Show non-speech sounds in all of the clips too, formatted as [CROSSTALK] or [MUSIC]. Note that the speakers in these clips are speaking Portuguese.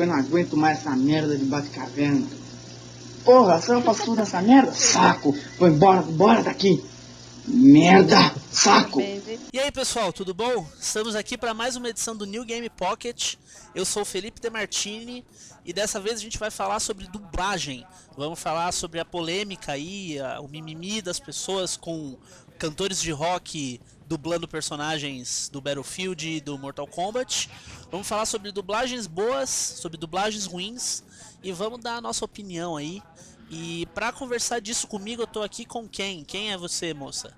eu não aguento mais essa merda de bate-caverna. Porra, só eu faço tudo essa merda? Saco! Vou embora, bora daqui! Merda! Saco! E aí pessoal, tudo bom? Estamos aqui para mais uma edição do New Game Pocket. Eu sou o Felipe Demartini e dessa vez a gente vai falar sobre dublagem. Vamos falar sobre a polêmica aí, a, o mimimi das pessoas com cantores de rock dublando personagens do Battlefield e do Mortal Kombat. Vamos falar sobre dublagens boas, sobre dublagens ruins e vamos dar a nossa opinião aí. E para conversar disso comigo, eu tô aqui com quem? Quem é você, moça?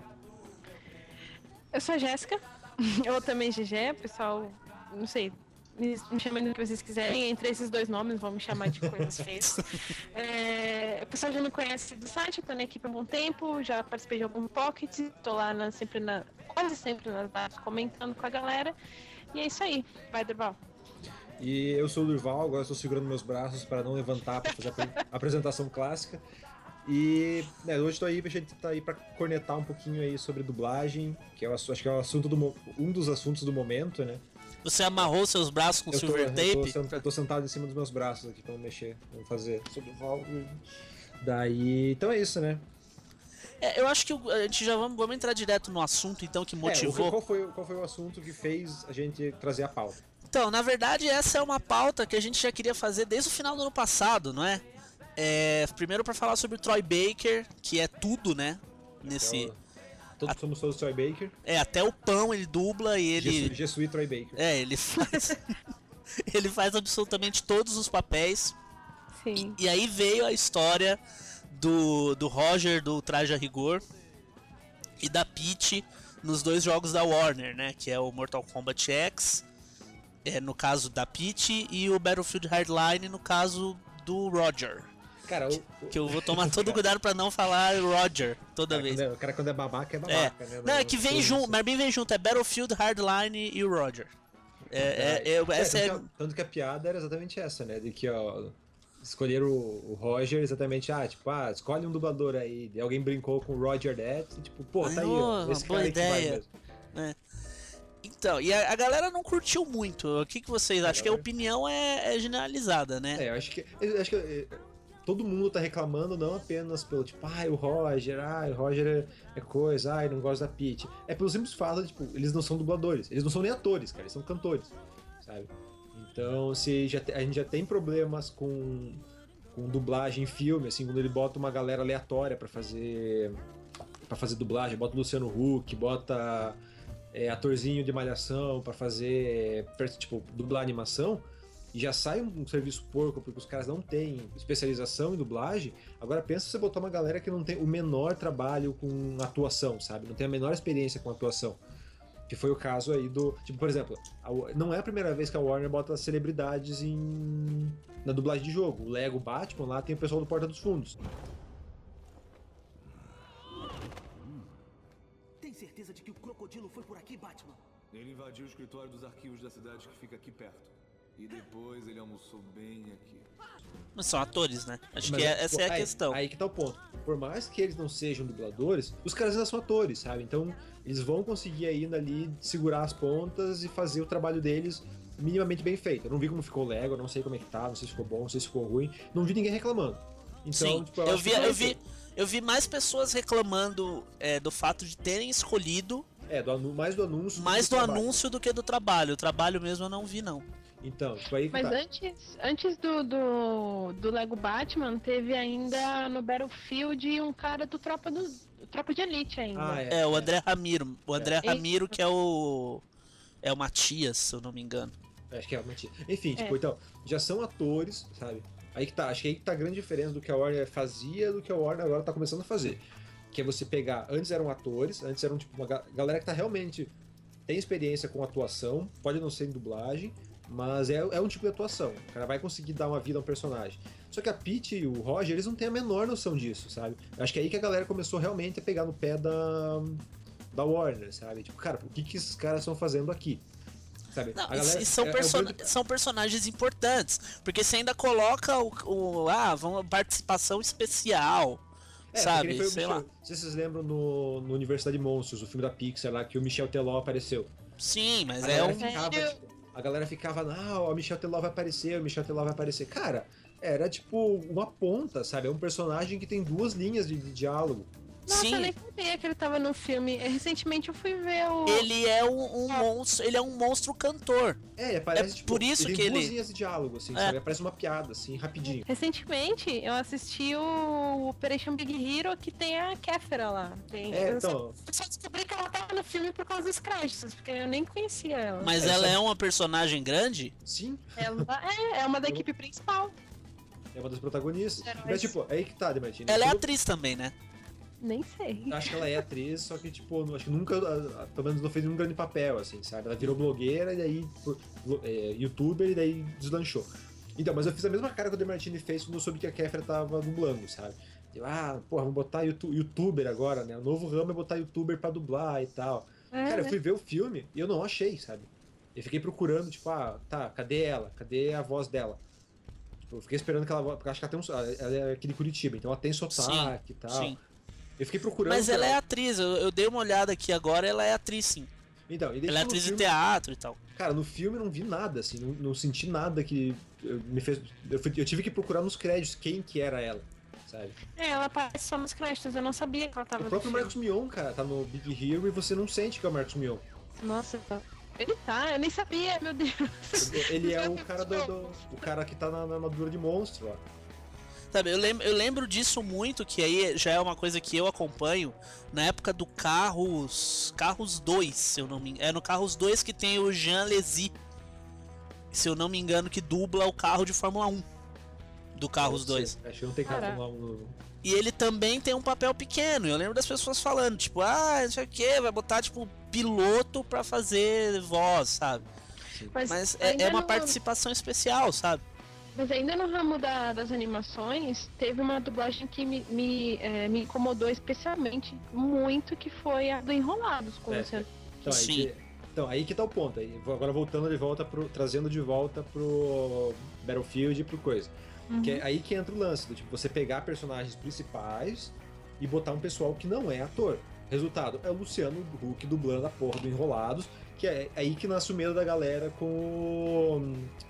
Eu sou a Jéssica, [LAUGHS] ou também GG, pessoal, não sei, me, me chamem do que vocês quiserem. Entre esses dois nomes, vão me chamar de coisas feias. [LAUGHS] É, o pessoal já me conhece do site, eu tô na equipe há um bom tempo, já participei de algum pocket, tô lá na, sempre na, quase sempre nas lives comentando com a galera. E é isso aí. Vai, Durval. E eu sou o Durval, agora estou segurando meus braços para não levantar para fazer a [LAUGHS] apresentação clássica. E né, hoje estou aí, a gente tá aí para cornetar um pouquinho aí sobre dublagem, que é o, acho que é o assunto do, um dos assuntos do momento, né? Você amarrou seus braços com eu tô, silver tape? Eu tô, eu tô, sentado em cima dos meus braços aqui para não mexer, vamos fazer sobre o Val. Daí, então é isso, né? É, eu acho que a gente já vamos, vamos entrar direto no assunto então que motivou. É, qual, foi, qual foi o assunto que fez a gente trazer a pauta? Então, na verdade, essa é uma pauta que a gente já queria fazer desde o final do ano passado, não é? é primeiro para falar sobre o Troy Baker, que é tudo, né? Nesse. Todos somos todos Troy Baker. É, até o pão ele dubla e ele. Jesuí Troy Baker. É, ele [LAUGHS] faz. ele faz absolutamente todos os papéis. Sim. E, e aí veio a história do, do Roger do Traje a Rigor e da Peach nos dois jogos da Warner, né? Que é o Mortal Kombat X, é, no caso da Peach, e o Battlefield Hardline no caso do Roger. Cara, o, que eu vou [LAUGHS] tomar todo cuidado para não falar Roger toda cara, vez. É, o cara quando é babaca é babaca, é. né? Não, é que vem junto, mas bem vem junto, é Battlefield Hardline e o Roger. É, é, é, é essa tanto, que a, tanto que a piada era exatamente essa, né? De que, ó, escolher o, o, Roger exatamente, ah, tipo, ah, escolhe um dublador aí. E alguém brincou com o Roger Dead, tipo, pô, tá aí, ó, esse boa cara ideia. É. Então, e a, a, galera não curtiu muito. O que, que vocês acham? Que a opinião é, é, generalizada, né? É, eu acho que. Eu acho que é, todo mundo tá reclamando não apenas pelo tipo, ah, o Roger, ah, o Roger é, é coisa, ah, não gosta da Peach. É pelo simples fato de, tipo, eles não são dubladores. Eles não são nem atores, cara, eles são cantores, sabe? Então, se já a gente já tem problemas com, com dublagem em filme, assim, quando ele bota uma galera aleatória para fazer para fazer dublagem, bota Luciano Huck, bota é, atorzinho de malhação para fazer tipo dublar animação e já sai um, um, serviço porco porque os caras não têm especialização em dublagem. Agora pensa você botar uma galera que não tem o menor trabalho com atuação, sabe? Não tem a menor experiência com atuação. Que foi o caso aí do. Tipo, por exemplo, a, não é a primeira vez que a Warner bota celebridades em. na dublagem de jogo. O Lego Batman lá tem o pessoal do Porta dos Fundos. Tem certeza de que o crocodilo foi por aqui, Batman? Ele invadiu o escritório dos arquivos da cidade que fica aqui perto. E depois ele almoçou bem aqui. Mas são atores, né? Acho Mas, que é, essa é a aí, questão. Aí que tá o ponto. Por mais que eles não sejam dubladores, os caras ainda são atores, sabe? Então eles vão conseguir ainda ali segurar as pontas e fazer o trabalho deles minimamente bem feito. Eu não vi como ficou o Lego, não sei como é que tá, não sei se ficou bom, não sei se ficou ruim. Não vi ninguém reclamando. Então, Sim, tipo, eu, eu vi, eu vi, eu vi mais pessoas reclamando é, do fato de terem escolhido. É, do, mais do anúncio. Mais do, do anúncio do que do trabalho. O trabalho mesmo eu não vi, não. Então, tipo aí Mas tá. antes, antes do, do, do, Lego Batman, teve ainda no Battlefield um cara do Tropa do. Tropa de Elite ainda. Ah, é, é, o André Ramiro. O André é. Ramiro, que é o. É o Matias, se eu não me engano. Acho que é o Matias. Enfim, tipo, é. então, já são atores, sabe? Aí que tá, acho que aí que tá a grande diferença do que a Warner fazia do que a Warner agora tá começando a fazer. Que é você pegar, antes eram atores, antes eram tipo uma galera que tá realmente tem experiência com atuação, pode não ser em dublagem, mas é, é um tipo de atuação. O cara vai conseguir dar uma vida a um personagem. Só que a Pete e o Roger, eles não têm a menor noção disso, sabe? Acho que é aí que a galera começou realmente a pegar no pé da, da Warner, sabe? Tipo, cara, o que, que esses caras estão fazendo aqui? Sabe? Não, galera, e são, é, person é são personagens importantes, porque você ainda coloca o, o ah, vamos, participação especial. É, sabe? Sei Michel, lá. Não sei se vocês lembram no, no Universidade de Monstros, o filme da Pixar lá, que o Michel Teló apareceu. Sim, mas é um. Ficava, tipo, a galera ficava, não, a Michelle Teló vai aparecer, a Michelle Teló vai aparecer. Cara, era tipo uma ponta, sabe? É um personagem que tem duas linhas de, de diálogo. Nossa, Sim. eu nem sabia que ele tava no filme. Recentemente eu fui ver o. Ele é um, um monstro, ele é um monstro cantor. É, ele aparece, É tipo, por isso ele que ele- de diálogo, assim, É. sabe? Aparece uma piada, assim, rapidinho. Recentemente eu assisti o Operation Big Hero que tem a Kéfera lá. Tem... É, eu só- então, eu só descobri que ela tava no filme por causa dos créditos, porque eu nem conhecia ela. Mas É, ela sabe? é uma personagem grande? sim, Ela é, é uma da equipe principal. é uma das protagonistas. Heróis. Mas, tipo, aí que tá, Demartini. Ela é atriz também, né? Nem sei. Acho que ela é atriz, só que, tipo, acho que nunca, pelo menos não fez nenhum grande papel, assim, sabe? Ela virou blogueira e daí, é, youtuber e daí deslanchou. Então, mas eu fiz a mesma cara que o Demartini fez quando eu soube que a Kéfera tava dublando, sabe? Eu, ah, porra, vamos botar youtu- youtuber agora, né? O novo ramo é botar youtuber pra dublar e tal. É, Cara, eu né? fui ver o filme e eu não achei, sabe? Eu fiquei procurando, tipo, ah, tá, cadê ela? Cadê a voz dela? Tipo, eu fiquei esperando que ela. Porque acho que ela tem um. Ela é aqui de Curitiba, então ela tem sotaque e tal. Sim. Eu fiquei procurando. Mas ela é atriz, eu, eu dei uma olhada aqui agora, ela é atriz sim. Então, e Ela é atriz de filme- teatro e tal. Cara, no filme eu não vi nada, assim, não, não senti nada que me fez. Eu, fui- eu tive que procurar nos créditos quem que era ela, sabe? É, ela aparece só nos créditos, eu não sabia que ela tava O próprio filme. Marcos Mion, cara, tá no Big Hero e você não sente que é o Marcos Mion. Nossa, tá. ele tá, eu nem sabia, meu Deus. Ele é o [LAUGHS] cara do, do- o cara que tá na, na armadura de monstro, ó. Sabe, eu lembro, eu lembro disso muito, que aí já é uma coisa que eu acompanho na época do Carros. Carros 2, se eu não me engano. É no Carros 2 que tem o Jean Lézy. Se eu não me engano, que dubla o carro de Fórmula 1. Do Carros 2. Acho que não tem carro Caraca. lá no. E ele também tem um papel pequeno. Eu lembro das pessoas falando, tipo, ah, não sei o que, vai botar, tipo, piloto pra fazer voz, sabe? Mas é, ainda é uma participação especial, sabe? Mas ainda no ramo da- das animações, teve uma dublagem que me, me, eh, me incomodou especialmente muito, que foi a do Enrolados com É. o Luciano. Então, aí Sim. que, então, aí que tá o ponto. Aí, agora voltando de volta pro. trazendo de volta pro Battlefield e pro coisa. Uhum. Que é aí que entra o lance, do tipo, você pegar personagens principais e botar um pessoal que não é ator. Resultado, é o Luciano Huck dublando a porra do Enrolados, que é aí que nasce o medo da galera com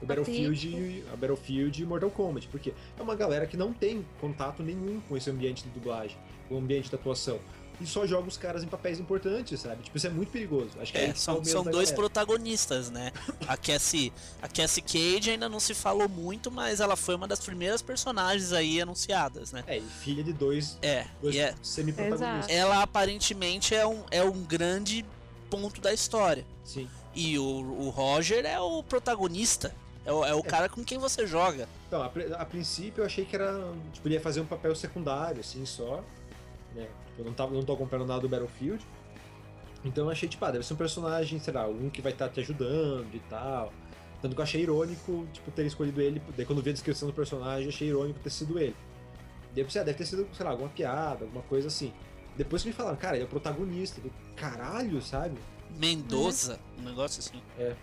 o, Battlefield, e- a Battlefield e Mortal Kombat, porque é uma galera que não tem contato nenhum com esse ambiente de dublagem, com o ambiente da atuação. E só joga os caras em papéis importantes, sabe? Tipo, isso é muito perigoso. Acho que É, que tá são, são dois galera. protagonistas, né? A Cassie, a Cassie Cage ainda não se falou muito, mas ela foi uma das primeiras personagens aí anunciadas, né? É, e filha de dois, É, dois e é, semi-protagonistas. ela aparentemente é um, é um grande ponto da história. Sim. E o, o Roger é o protagonista. É o, é o cara com quem você joga. Então, a, a princípio eu achei que era. Tipo, ele ia fazer um papel secundário, assim, só. Né? Tipo, eu não, tava, não tô comprando nada do Battlefield. Então eu achei, tipo, ah, deve ser um personagem, sei lá, um que vai estar te ajudando e tal. Tanto que eu achei irônico, tipo, ter escolhido ele. Daí quando eu vi a descrição do personagem, achei irônico ter sido ele. Daí eu pensei, ah, deve ter sido, sei lá, alguma piada, alguma coisa assim. Depois que me falaram, cara, ele é o protagonista do caralho, sabe? Mendoza, um negócio assim. É.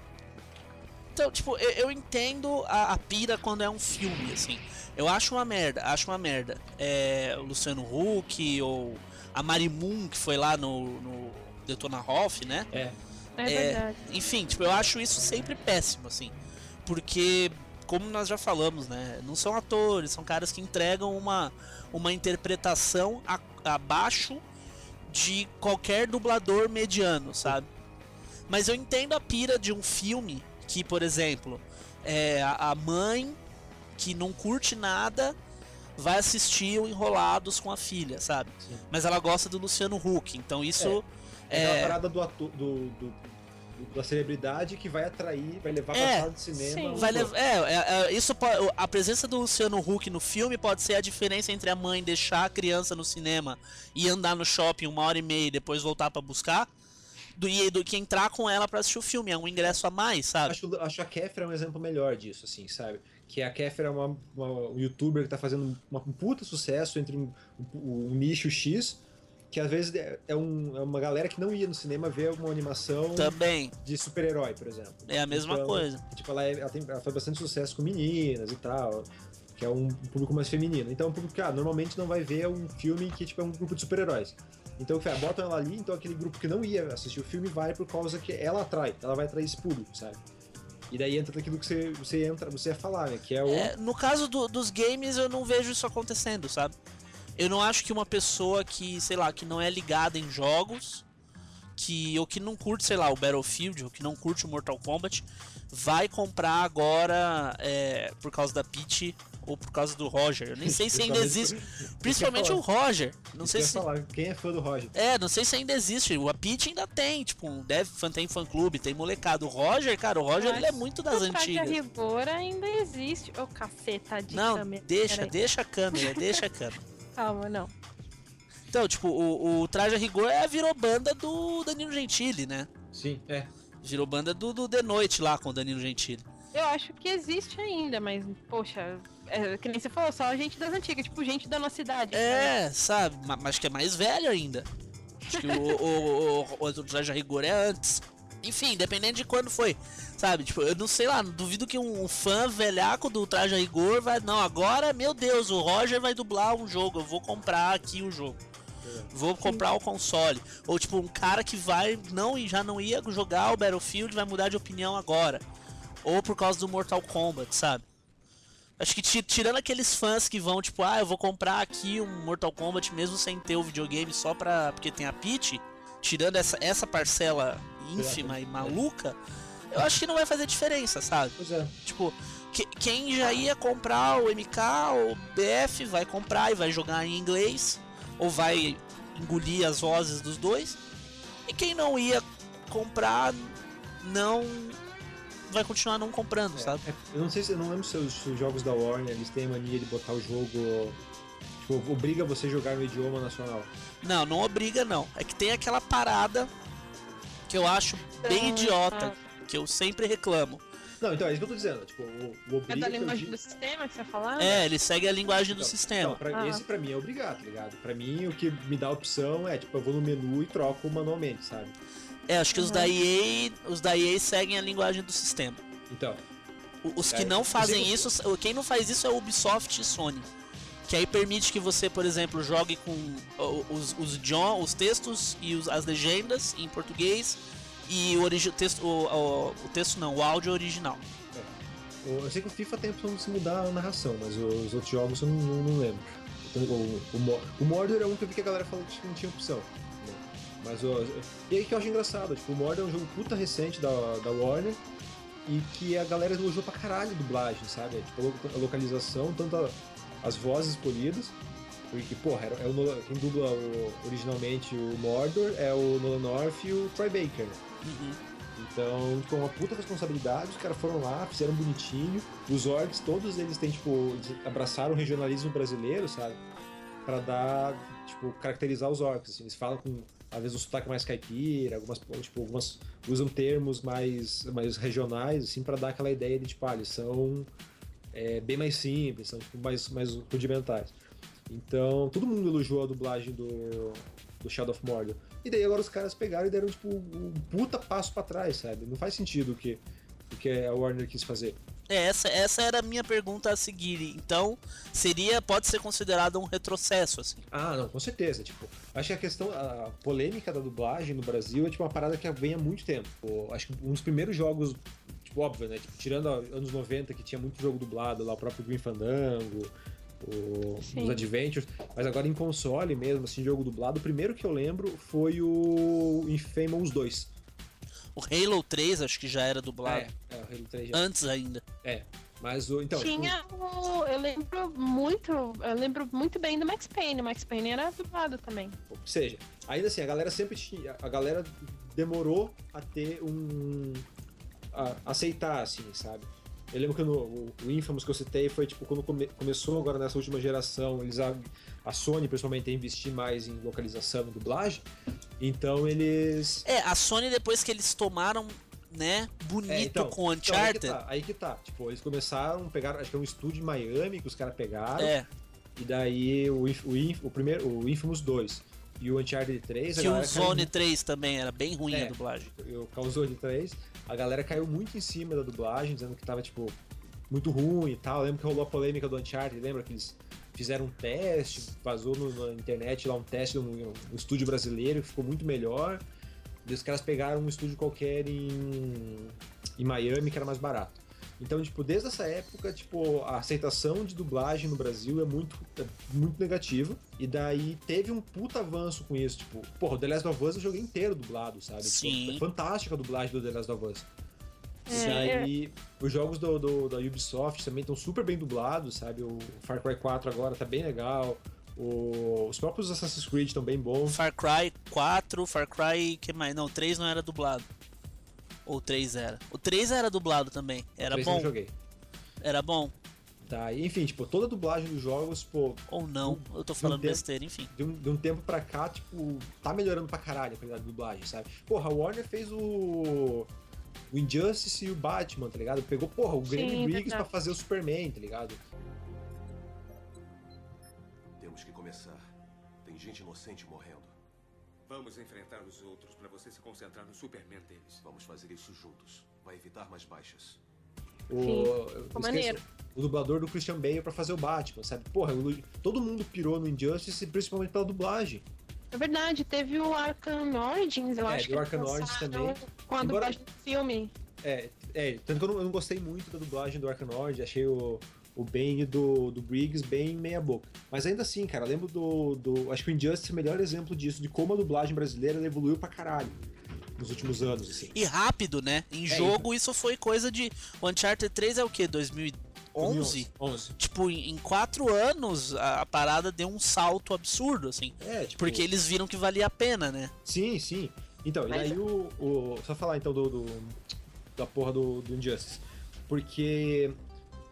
Então, tipo, eu, eu entendo a, a pira quando é um filme, assim. Eu acho uma merda, acho uma merda. É, o Luciano Huck ou a Marimun, que foi lá no, no Detona Hoff, né? É. É, É, verdade. Enfim, tipo, eu acho isso sempre péssimo, assim. Porque, como nós já falamos, né? Não são atores, são caras que entregam uma, uma interpretação a- abaixo de qualquer dublador mediano, sabe? Mas eu entendo a pira de um filme que, por exemplo, é, a a mãe que não curte nada vai assistir o Enrolados com a filha, sabe? Sim. Mas ela gosta do Luciano Huck, então isso É aquela é, parada do, ator, do- do- da celebridade que vai atrair, vai levar É, pra sala de cinema. Vai levar, é, é, é, isso a presença do Luciano Huck no filme pode ser a diferença entre a mãe deixar a criança no cinema e andar no shopping uma hora e meia e depois voltar pra buscar, do, e do que entrar com ela pra assistir o filme. É um ingresso a mais, sabe? Acho, acho a Kéfera um exemplo melhor disso, assim, sabe? Que a Kéfera é uma, uma- um youtuber que tá fazendo uma, um puta sucesso entre um, um- um nicho X, que às vezes é, é um- é uma galera que não ia no cinema ver uma animação Também de super-herói, por exemplo. é a mesma Então, coisa. Tipo, ela, é- ela, tem, ela faz bastante sucesso com meninas e tal, que é um público mais feminino. Então, é um público que ah, normalmente não vai ver um filme que tipo, é um grupo de super-heróis. Então, ah, botam ela ali, então aquele grupo que não ia assistir o filme vai por causa que ela atrai, ela vai atrair esse público, sabe? E daí entra naquilo que você, você entra, você ia falar, né? Que é o. É, no caso do- dos games, eu não vejo isso acontecendo, sabe? Eu não acho que uma pessoa que, sei lá, que não é ligada em jogos, que ou que não curte, sei lá, o Battlefield, ou que não curte o Mortal Kombat, vai comprar agora é, por causa da Peach ou por causa do Roger. Eu nem sei se ainda existe. [LAUGHS] Principalmente o Roger. Não sei se. falar, quem é fã do Roger? É, não sei se ainda existe. O a Peach ainda tem, tipo, um dev, fan- tem fã clube, tem molecado. O Roger, cara, o Roger ele é muito das O antigas. rigor ainda existe. Ô, caceta de Não, câmera. deixa, Peraí. deixa a câmera, deixa a câmera. Calma, não. Então, tipo, o, o Traje a Rigor é, virou banda do Danilo Gentili, né? Sim, é. Virou banda do, do The Noite lá com o Danilo Gentili. Eu acho que existe ainda, mas, poxa, é, que nem você falou, só gente das antigas, tipo, gente da nossa idade. É, sabe? Ma- Mas que é mais velho ainda. Acho que o, o, o, o, o Traje a Rigor é antes. Enfim, dependendo de quando foi. Sabe? Tipo, eu não sei lá, duvido que um fã velhaco do Traje a Rigor vai. Não, agora, meu Deus, o Roger vai dublar um jogo. Eu vou comprar aqui o jogo. Vou comprar o console. Ou tipo, um cara que vai. Não e já não ia jogar o Battlefield vai mudar de opinião agora. Ou por causa do Mortal Kombat, sabe? Acho que ti- tirando aqueles fãs que vão, tipo, ah, eu vou comprar aqui um Mortal Kombat mesmo sem ter o videogame só pra. porque tem a Peach, tirando essa, essa parcela ínfima e maluca, eu acho que não vai fazer diferença, sabe? Pois é. Tipo, que- quem já ia comprar o MK ou BF vai comprar e vai jogar em inglês, ou vai engolir as vozes dos dois. E quem não ia comprar, não vai continuar não comprando, sabe? É, eu não sei se eu não lembro se os, se os jogos da Warner eles têm a mania de botar o jogo. Tipo, obriga você a jogar no idioma nacional. Não, não obriga não. É que tem aquela parada que eu acho bem Ah, idiota, que eu sempre reclamo. Não, então é isso que eu tô dizendo. Tipo, o, o É da que linguagem digo- do sistema que você ia falar? É, ele segue a linguagem do Então, sistema. Não, pra, Ah. Esse pra mim é obrigado, tá ligado? Pra mim o que me dá a opção é, tipo, eu vou no menu e troco manualmente, sabe? É, acho que os da EA, os da EA seguem a linguagem do sistema. Então, O- Os que É, não fazem isso, quem não faz isso é o Ubisoft e Sony. Que aí permite que você, por exemplo, jogue com os, os, idiom- os textos e os- as legendas em português e o, texto, o, o- o texto não, o áudio original. o- eu sei que o FIFA tem a opção de se mudar a narração, mas os outros jogos eu não, não- não lembro. Então, o, o, o Mordor é um que eu vi que a galera falou que não tinha opção. né? Mas o, e aí que eu acho engraçado, tipo, o Mordor é um jogo puta recente da, da Warner e que a galera elogiou pra caralho a dublagem, sabe? Tipo, a localização, tanto a- as vozes polidas, porque, porra, é o quem dubla o- originalmente o Mordor é o Nolan North e o Troy Baker. né? Então, é uma puta responsabilidade, os caras foram lá, fizeram bonitinho. Os orcs, todos eles têm, tipo, abraçaram o regionalismo brasileiro, sabe? Pra dar, tipo, caracterizar os orcs. assim. Eles falam com, às vezes, um sotaque mais caipira, algumas, tipo, algumas usam termos mais, mais regionais, assim, pra dar aquela ideia de, tipo, ah, eles são é, bem mais simples, são, tipo, mais, mais rudimentares. Então, todo mundo elogiou a dublagem do, do Shadow of Mordor. E daí agora os caras pegaram e deram, tipo, um puta passo pra trás, sabe? Não faz sentido o que, o que a Warner quis fazer. É, essa, essa era a minha pergunta a seguir. Então, seria, pode ser considerado um retrocesso, assim. Ah, não, com certeza. Tipo, acho que a questão, a polêmica da dublagem no Brasil é tipo uma parada que vem há muito tempo. Acho que um dos primeiros jogos, tipo, óbvio, né? Tipo, tirando a- anos 90, que tinha muito jogo dublado lá, o próprio Green Fandango, o, os Adventures, mas agora em console mesmo, assim, jogo dublado, o primeiro que eu lembro foi o Infamous 2. O Halo 3 acho que já era dublado. É, é, o Halo 3 já. Antes ainda. É. Mas o. Então, tipo, Tinha o. Eu lembro muito. Eu lembro muito bem do Max Payne. O Max Payne era dublado também. Ou seja, ainda assim, a galera sempre tinha. A galera demorou a ter um. A aceitar, assim, sabe? Eu lembro que no, o, o Infamous que eu citei foi tipo quando come- começou agora nessa última geração, eles a, a Sony principalmente a investir mais em localização e dublagem. Então eles. É, a Sony depois que eles tomaram, né, bonito É, então, com o então, aí que Uncharted. tá, aí que tá. Tipo, eles começaram, pegaram, acho que é um estúdio em Miami que os caras pegaram. é, E daí o, o, o primeiro, o Infamous 2 e o Uncharted 3, a que o galera caiu Zone 3 também era bem ruim É. a dublagem. eu causou de 3, a galera caiu muito em cima da dublagem, dizendo que tava, tipo, muito ruim e tal. Eu lembro que rolou a polêmica do Uncharted, lembra que eles fizeram um teste, vazou no- na internet lá um teste no, no estúdio brasileiro que ficou muito melhor. E os caras pegaram um estúdio qualquer em. em Miami, que era mais barato. Então, tipo, desde essa época, tipo, a aceitação de dublagem no Brasil é muito, é muito negativa. E daí teve um puta avanço com isso. Tipo, porra, o The Last of Us eu joguei inteiro dublado, sabe? Tipo, Sim. é fantástica a dublagem do The Last of Us. E É, daí, os jogos do, do- da Ubisoft também estão super bem dublados, sabe? O Far Cry 4 agora tá bem legal. O- os próprios Assassin's Creed estão bem bons. Far Cry 4, Far Cry. que mais? Não, 3 não era dublado. Ou 3 era. O 3 era dublado também. Era Três eu bom. joguei. Era bom. Tá, e, enfim, tipo, toda a dublagem dos jogos, pô, Ou não. Eu tô falando tempo- besteira, enfim. de um, de um tempo pra cá, tipo, tá melhorando pra caralho a qualidade de dublagem, sabe? Porra, a Warner fez o. O Injustice e o Batman, tá ligado? Pegou, porra, o Graham Sim, Briggs pra fazer o Superman, tá ligado? Temos que começar. Tem gente inocente morrendo. Vamos enfrentar os outros para você se concentrar no Superman deles. Vamos fazer isso juntos. Vai evitar mais baixas. O, ficou maneiro. o dublador do Christian Bale pra fazer o Batman, sabe? Porra, o- todo mundo pirou no Injustice, principalmente pela dublagem. É verdade, teve o Arkham Origins, eu É, acho tem o Arkham Origins também. Com a Embora- dublagem do filme. É, é, tanto que eu não, eu não gostei muito da dublagem do Arkham Origins, achei o, o Bane do, do Briggs bem meia boca. Mas ainda assim, cara, lembro do, do. Acho que o Injustice é o melhor exemplo disso, de como a dublagem brasileira evoluiu pra caralho nos últimos anos, assim. E rápido, né? Em É, jogo, isso foi coisa de. O Uncharted 3 é o quê? 2011? 11. Tipo, em em quatro anos, a, a parada deu um salto absurdo, assim. É, tipo. Porque eles viram que valia a pena, né? Sim, sim. Então, Mas- e aí o, o- Só falar então do. do- da porra do, do Injustice. Porque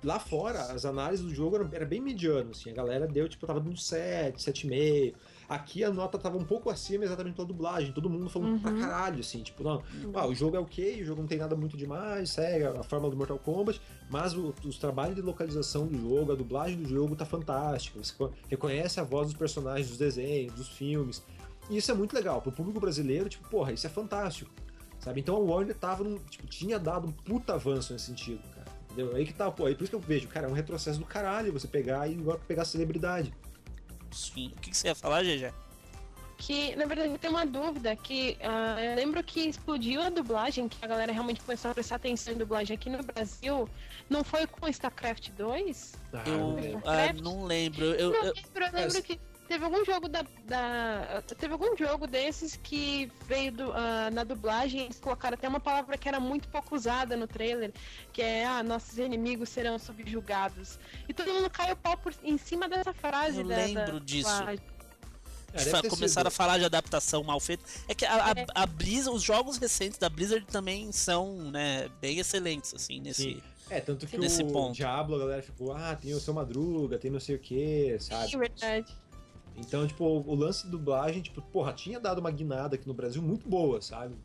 lá fora, as análises do jogo eram, era bem mediano, assim. A galera deu, tipo, tava dando 7, 7,5. Aqui a nota tava um pouco acima exatamente pela dublagem. Todo mundo falando Uhum. pra caralho, assim. Tipo, não, ah, o jogo é ok, o jogo não tem nada muito demais, segue a fórmula do Mortal Kombat, mas o- os trabalhos de localização do jogo, a dublagem do jogo tá fantástica. Você co- reconhece a voz dos personagens, dos desenhos, dos filmes. E isso é muito legal. Pro público brasileiro, tipo, porra, isso é fantástico. Sabe? Então a Warner tava num, tipo, tinha dado um puta avanço nesse sentido, cara. Entendeu? Aí que tá, pô, aí por isso que eu vejo, cara, é um retrocesso do caralho você pegar e agora pegar celebridade. Sim. O que, que você ia falar, GG? Que, na verdade, tem uma dúvida que ah, eu lembro que explodiu a dublagem, que a galera realmente começou a prestar atenção em dublagem aqui no Brasil. Não foi com StarCraft 2? Ah, Eu não lembro. ah, não lembro. Eu, não eu- lembro, eu lembro que teve algum jogo da, da- Teve algum jogo desses que veio do- ah, na dublagem, eles colocaram até uma palavra que era muito pouco usada no trailer, que é ah, nossos inimigos serão subjugados. E todo mundo caiu pau por, em cima dessa frase Eu da, lembro da disso. dublagem. É, começaram a falar de adaptação mal feita. É que a, a, É. a Blizzard, os jogos recentes da Blizzard também são, né, bem excelentes, assim, nesse. Sim. É, tanto que Nesse o ponto. Diablo, a galera ficou, ah, tem o seu Madruga, tem não sei o que, sabe? Sim, verdade. Então, tipo, o lance de dublagem, tipo, porra, tinha dado uma guinada aqui no Brasil muito boa, sabe?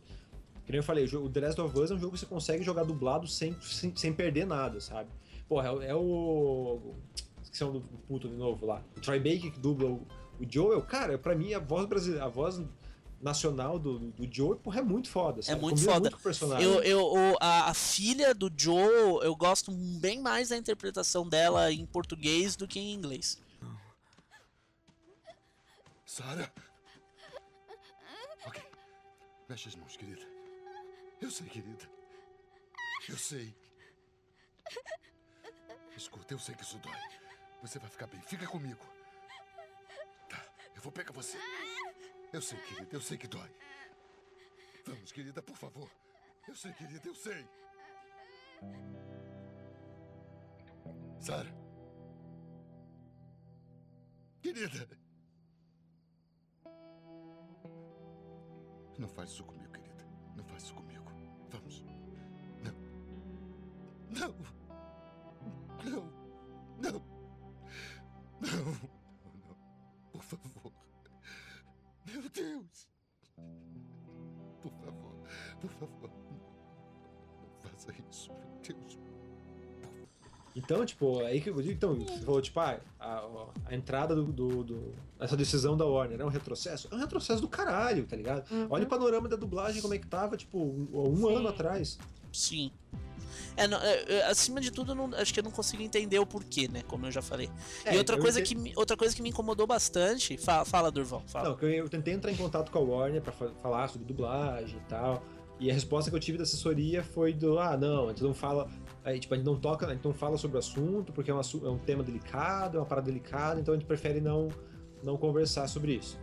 Que nem eu falei, o The Last of Us é um jogo que você consegue jogar dublado sem, sem, sem perder nada, sabe? Porra, é, o- é o. Esqueci o nome do puto de novo lá. O Troy Baker que dubla o, o Joel, cara, pra mim a voz brasileira, a voz nacional do, do Joel, porra, é muito foda, sabe? muito Combina foda. muito personagem. Eu, eu, a, a filha do Joe, eu gosto bem mais da interpretação dela em português do que em inglês. Sara? Ok. Mexe as mãos, querida. Eu sei, querida. Eu sei. Escuta, eu sei que isso dói. Você vai ficar bem. Fica comigo. Tá, eu vou pegar você. Eu sei, querida, eu sei que dói. Vamos, querida, por favor. Eu sei, querida, eu sei. Sara. Querida. Não faz isso comigo, querida. Não faz isso comigo. Vamos. Não. Não. Não. Não. Não. Não. Por favor. Meu Deus. Então, tipo, aí que eu digo, então, você falou, tipo, ah, a, a entrada do, do, do- essa decisão da Warner é um retrocesso? É um retrocesso do caralho, tá ligado? Uhum. Olha o panorama da dublagem, como é que tava, tipo, um, um ano atrás. Sim. É, não- é, é, acima de tudo, não- acho que eu não consigo entender o porquê, né? Como eu já falei. É, e outra coisa, entendo- que, me- outra coisa que me incomodou bastante. Fala, fala Durval, fala. Não, que eu, eu tentei entrar em contato com a Warner pra fa- falar sobre dublagem e tal. E a resposta que eu tive da assessoria foi do, ah, não, a gente não fala, aí, tipo, a gente não toca, a gente não fala sobre o assunto, porque é um, é um tema delicado, é uma parada delicada, então a gente prefere não, não conversar sobre isso.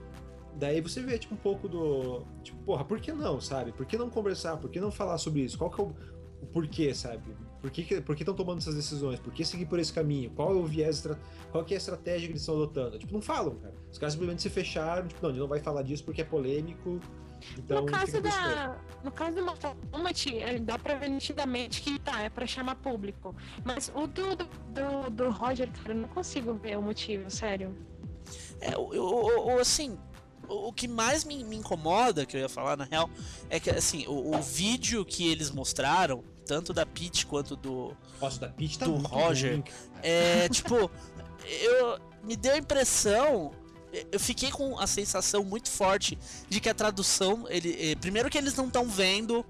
Daí você vê, tipo, um pouco do. Tipo, porra, por que não, sabe? Por que não conversar? Por que não falar sobre isso? Qual que é o, o porquê, sabe? Por que estão tomando essas decisões? Por que seguir por esse caminho? Qual é o viés, qual que é a estratégia que eles estão adotando? Tipo, não falam, cara. Os caras simplesmente se fecharam, tipo, não, a gente não vai falar disso porque é polêmico. Então, no caso da. No caso do Mortal Kombat, é, dá pra ver nitidamente que tá, é pra chamar público. Mas o do, do, do, do Roger, cara, eu não consigo ver o motivo, sério. É, o, assim, o, que mais me, me incomoda, que eu ia falar na real, é que assim, o, o vídeo que eles mostraram, tanto da Peach quanto do, Nossa, da Peach tá do Roger, ruim, é tipo, [LAUGHS] eu me deu a impressão, eu fiquei com a sensação muito forte de que a tradução, ele, eh, primeiro que eles não estão vendo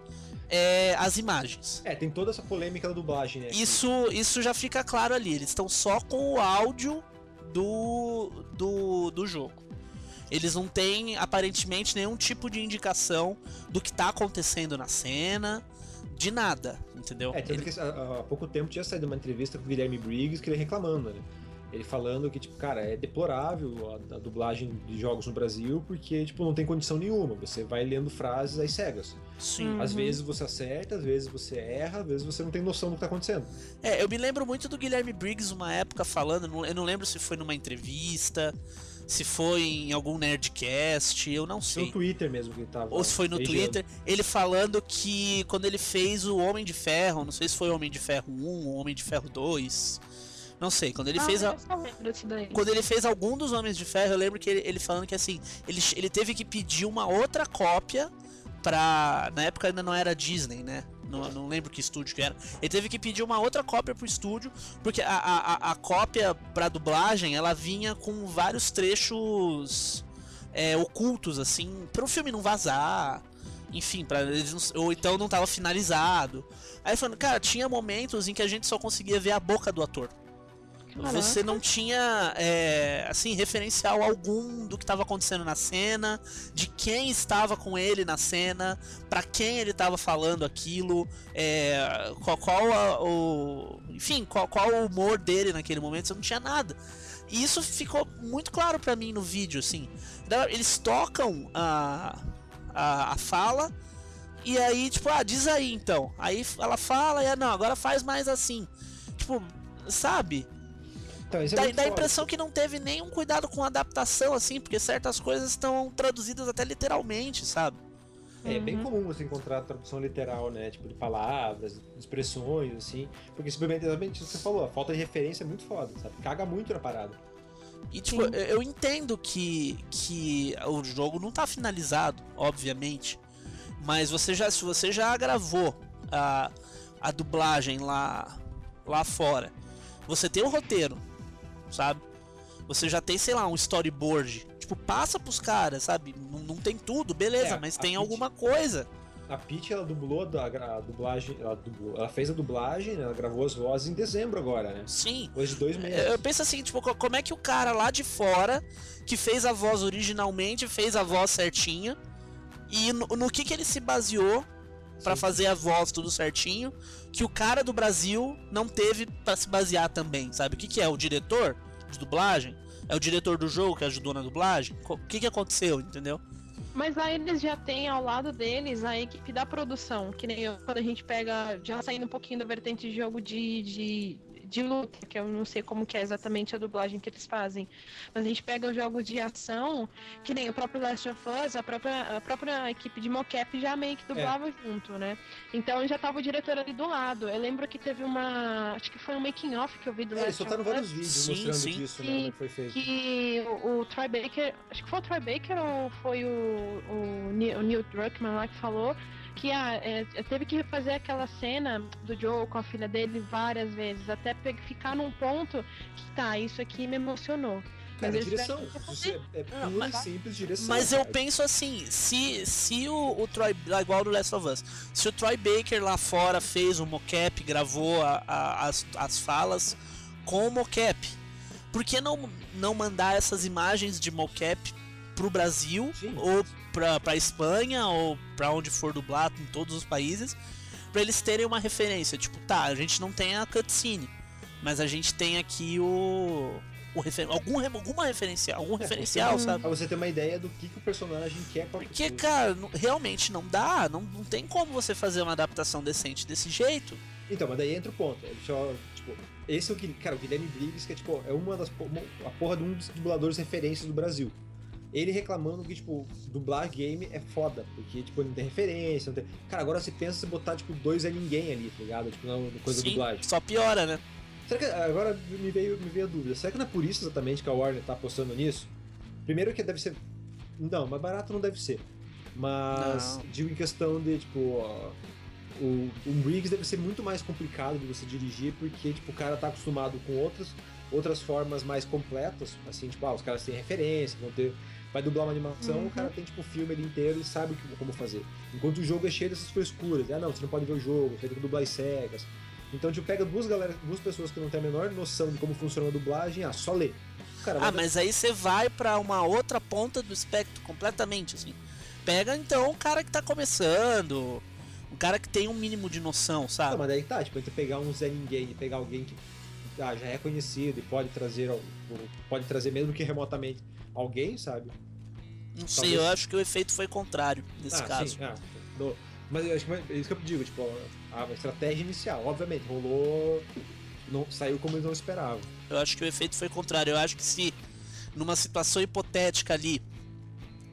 é, as imagens. É, tem toda essa polêmica da dublagem, né? Isso, isso já fica claro ali. Eles estão só com o áudio do, do, do jogo. Eles não têm aparentemente nenhum tipo de indicação do que tá acontecendo na cena, de nada, entendeu? É, tanto Ele- que há, há pouco tempo tinha saído uma entrevista com o Guilherme Briggs que ele reclamando, né? Ele falando que, tipo, cara, é deplorável a, a dublagem de jogos no Brasil porque, tipo, não tem condição nenhuma. Você vai lendo frases às cegas. Sim. Às Uhum. vezes você acerta, às vezes você erra, às vezes você não tem noção do que tá acontecendo. É, eu me lembro muito do Guilherme Briggs uma época falando, eu não lembro se foi numa entrevista, se foi em algum Nerdcast, eu não No sei. Twitter mesmo que ele tava. Ou se foi no beijando. Twitter, ele falando que quando ele fez o Homem de Ferro, não sei se foi o Homem de Ferro 1 ou Homem de Ferro 2, não sei, quando ele Ah, fez a, quando ele fez algum dos Homens de Ferro, eu lembro que ele, ele falando que assim, ele, ele teve que pedir uma outra cópia pra. Na época ainda não era Disney, né? Não, não lembro que estúdio que era. Ele teve que pedir uma outra cópia pro estúdio, porque a, a, a- cópia pra dublagem ela vinha com vários trechos é, ocultos, assim, pro filme não vazar. Enfim, pra eles não- ou então não tava finalizado. Aí falando, cara, tinha momentos em que a gente só conseguia ver a boca do ator. Você não tinha, é, assim, referencial algum do que estava acontecendo na cena, de quem estava com ele na cena, pra quem ele estava falando aquilo, é, qual, qual a- o, enfim, qual, qual o humor dele naquele momento. Você não tinha nada. E isso ficou muito claro pra mim no vídeo, assim. Da- Eles tocam a, a, a fala e aí, tipo, ah, diz aí então. Aí ela fala e ah, não, agora faz mais assim. Tipo, sabe? Então, isso é dá, dá a impressão que não teve nenhum cuidado com a adaptação, assim, porque certas coisas estão traduzidas até literalmente, sabe? É bem Uhum. comum você encontrar tradução literal, né? Tipo, de palavras, expressões, assim. Porque simplesmente, exatamente isso que você falou, a falta de referência é muito foda, sabe? Caga muito na parada. E tipo, eu, eu entendo que, que o jogo não tá finalizado, obviamente. Mas você já, se você já gravou a, a dublagem lá, lá fora, você tem o roteiro, sabe? Você já tem, sei lá, um storyboard. Tipo, passa pros caras, sabe? Não, não tem tudo, beleza, É, mas tem Peach- alguma coisa. A Peach, ela dublou a, a dublagem, ela, dublou- ela fez a dublagem, né? ela gravou as vozes em dezembro agora, né? Sim. Depois de dois meses. Eu penso assim, tipo, co- como é que o cara lá de fora, que fez a voz originalmente, fez a voz certinha, e no, no que que ele se baseou Sim. fazer a voz tudo certinho, que o cara do Brasil não teve pra se basear também, sabe? O que que é? O diretor de dublagem? É o diretor do jogo que ajudou na dublagem? O que que aconteceu, entendeu? Mas lá eles já têm ao lado deles a equipe da produção, que nem eu, quando a gente pega, já saindo um pouquinho da vertente de jogo de, de, de luta, que eu não sei como que é exatamente a dublagem que eles fazem. Mas a gente pega os jogos de ação, que nem o próprio Last of Us, a própria, a própria equipe de mocap já meio que dublava junto, né? Então já tava o diretor ali do lado. Eu lembro que teve uma. Acho que foi um making off que eu vi do É, eles Last of soltaram vários Us. vídeos Sim, mostrando sim. disso, né? Que- é que foi feito. que o, o Troy Baker, acho que foi o Troy Baker ou foi o, o, o Neil Druckmann lá que falou que ah, é, teve que refazer aquela cena do Joe com a filha dele várias vezes, até ficar num ponto que tá, isso aqui me emocionou. Cara, eles direção. Isso é, é Não, pura mas- e simples direção. Mas eu cara. penso assim, se, se o, o Troy, igual do Last of Us, se o Troy Baker lá fora fez o mocap, gravou a- a- as, as falas com o mocap, por que não, não mandar essas imagens de mocap pro Brasil Sim. ou pra, pra Espanha ou pra onde for dublado em todos os países, pra eles terem uma referência. Tipo, tá, a gente não tem a cutscene, mas a gente tem aqui o. o refer, algum, alguma referencial, algum referencial, sabe? Pra você ter uma ideia do que, que o personagem quer com a Porque, cara, realmente não dá, não, não tem como você fazer uma adaptação decente desse jeito. Então, mas daí entra o ponto. Ele só, tipo, esse é o que, cara, o Guilherme Briggs, que é tipo, é uma das po- a porra de um dos dubladores referências do Brasil. Ele reclamando que, tipo, dublar game é foda, porque, tipo, não tem referência, não tem... Cara, agora você pensa se botar, tipo, dois é ninguém ali, tá ligado? Tipo, na coisa Sim, dublagem. só piora, né? Será que, agora me veio, me veio a dúvida, será que não é por isso exatamente que a Warner tá apostando nisso? Primeiro que deve ser... Não, mais barato não deve ser. Mas, Não. digo em questão de, tipo, ó, o, o Briggs deve ser muito mais complicado de você dirigir, porque, tipo, o cara tá acostumado com outras, outras formas mais completas, assim, tipo, ah, os caras têm referência, vão ter... Vai dublar uma animação, Uhum. o cara tem, tipo, o filme ele inteiro e sabe o que- como fazer. Enquanto o jogo é cheio dessas frescuras. Ah, não, você não pode ver o jogo, você tem que dublar as cegas. Então, tipo, pega duas, galera, duas pessoas que não têm a menor noção de como funciona a dublagem, ah, só lê. O cara Ah, mas aí você vai pra uma outra ponta do espectro completamente, assim. Pega então um cara que tá começando, um cara que tem um mínimo de noção, Não, sabe? mas daí tá, tipo, entre pegar um Zé Ninguém e pegar alguém que ah, já é conhecido e pode trazer, pode trazer mesmo que remotamente alguém, sabe? Não sei, talvez- eu acho que o efeito foi contrário nesse ah, caso. Sim, ah, no- mas acho que é isso que eu digo, tipo, a estratégia inicial, obviamente, rolou. Não, saiu como eles não esperavam. Eu acho que o efeito foi contrário. Eu acho que se numa situação hipotética ali,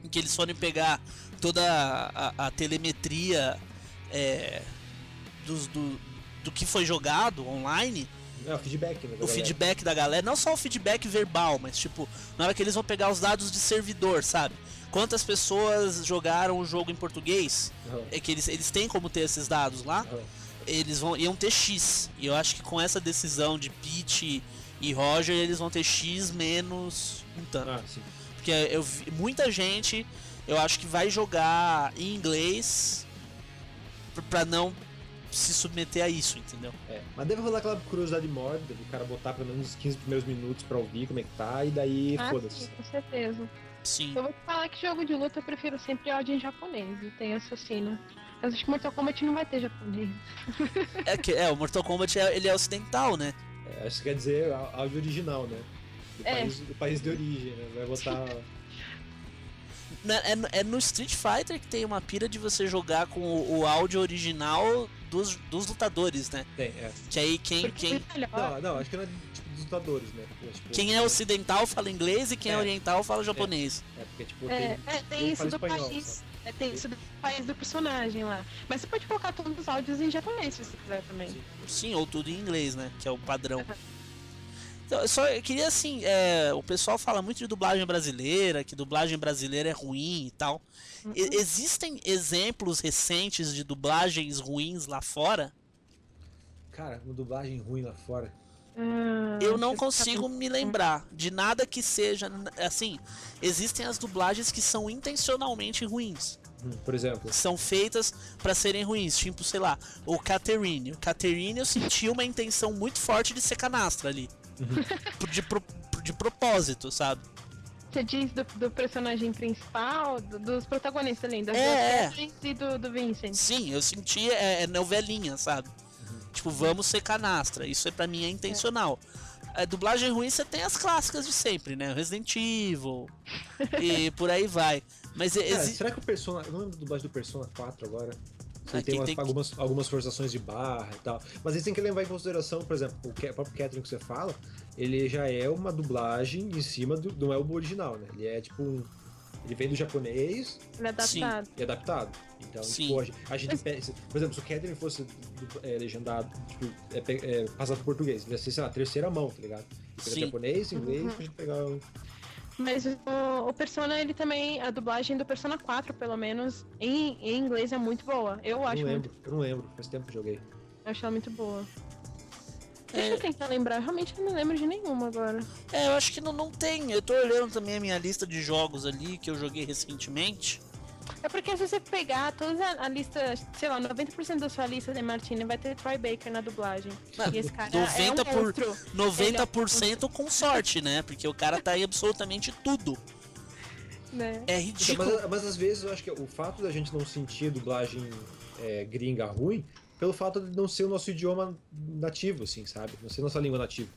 em que eles forem pegar toda a, a- a telemetria é, dos- do, do que foi jogado online, É, o feedback, né? da o galera. feedback da galera, não só o feedback verbal, mas tipo, na hora que eles vão pegar os dados de servidor, sabe? Quantas pessoas jogaram o jogo em português? Aham, É que eles, eles têm como ter esses dados lá. aham. Eles vão iam ter X. E eu acho que com essa decisão de Pete e Roger, eles vão ter X menos um tanto. Ah. Porque eu muita gente, eu acho que vai jogar em inglês pra não se submeter a isso, entendeu? É. Mas deve rolar aquela curiosidade mórbida do cara botar pelo menos os 15 primeiros minutos pra ouvir como é que tá, e daí Ah, foda-se. sim, com certeza. Sim. Eu vou te falar que jogo de luta eu prefiro sempre áudio em japonês, eu tenho essa sina. Mas acho que Mortal Kombat não vai ter japonês. [LAUGHS] É que é, o Mortal Kombat é, ele é ocidental, né? É, isso quer dizer áudio original, né? Do, É. país, do país de origem, né? Vai botar. [LAUGHS] É, no- é no Street Fighter que tem uma pira de você jogar com o, o áudio original dos, dos lutadores, né? Tem, é. Que aí quem, Porque quem, é melhor. Não, não, acho que não é tipo dos lutadores, né? Porque, tipo, quem é ocidental fala inglês e quem é, É. oriental fala japonês. É, porque, tipo, É, tem. é, tem isso fala do espanhol, país. É, tem isso do país do personagem lá. Mas você pode colocar todos os áudios em japonês se você quiser também. Sim. Sim, ou tudo em inglês, né? Que é o padrão. Então, eu só eu queria assim, é, o pessoal fala muito de dublagem brasileira, que dublagem brasileira é ruim e tal. E- existem exemplos recentes de dublagens ruins lá fora? Cara, uma dublagem ruim lá fora. Ah, Eu não tá consigo me lembrar de nada que seja assim. Existem as dublagens que são intencionalmente ruins. Hum, por exemplo. são feitas pra serem ruins, tipo, sei lá, o Caterine. O Caterine eu senti uma intenção muito forte de ser canastra ali. De, pro- de propósito, sabe? Você diz do, do personagem principal, do- dos protagonistas ali, das É, é. e do, do Vincent. Sim, eu senti é, é novelinha, sabe? Tipo, vamos ser canastra. Isso é pra mim é intencional. A dublagem ruim você tem as clássicas de sempre, né? Resident Evil [LAUGHS] e por aí vai. Mas Cara, exi- será que o Persona. Eu não lembro da dublagem do Persona 4 agora. Ele tem, umas- tem que- algumas, algumas forçações de barra e tal. Mas eles têm que levar em consideração, por exemplo, o Ca- próprio Catherine que você fala, ele já é uma dublagem em cima do. Não é o original, né? Ele é tipo um. Ele vem do japonês Ele é Sim. adaptado. e adaptado. Então, Sim. tipo, a gente, a gente [LAUGHS] pe- se- por exemplo, se o Catherine fosse é, legendado, tipo, é, é, passado por português, ia ser, sei lá, terceira mão, tá ligado? Ele pega Sim. japonês, inglês, Uhum. pra gente pegar o. Mas o, o Persona, ele também, a dublagem do Persona 4, pelo menos, em, em inglês é muito boa. Eu Eu acho não muito, lembro, eu não lembro, faz tempo que joguei. eu acho ela muito boa. Deixa É. eu tentar lembrar, realmente eu não lembro de nenhuma agora. É, eu acho que não, não tem. Eu tô olhando também a minha lista de jogos ali que eu joguei recentemente. É porque se você pegar toda a, a lista, sei lá, 90% da sua lista de Martini vai ter Troy Baker na dublagem. E esse cara 90 é um por- monstro. 90% com sorte, né? Porque o cara tá em absolutamente tudo. né? É Então, ridículo. mas, mas às vezes eu acho que o fato da gente não sentir dublagem é, gringa ruim, pelo fato de não ser o nosso idioma nativo, assim, sabe? Não ser nossa língua nativa.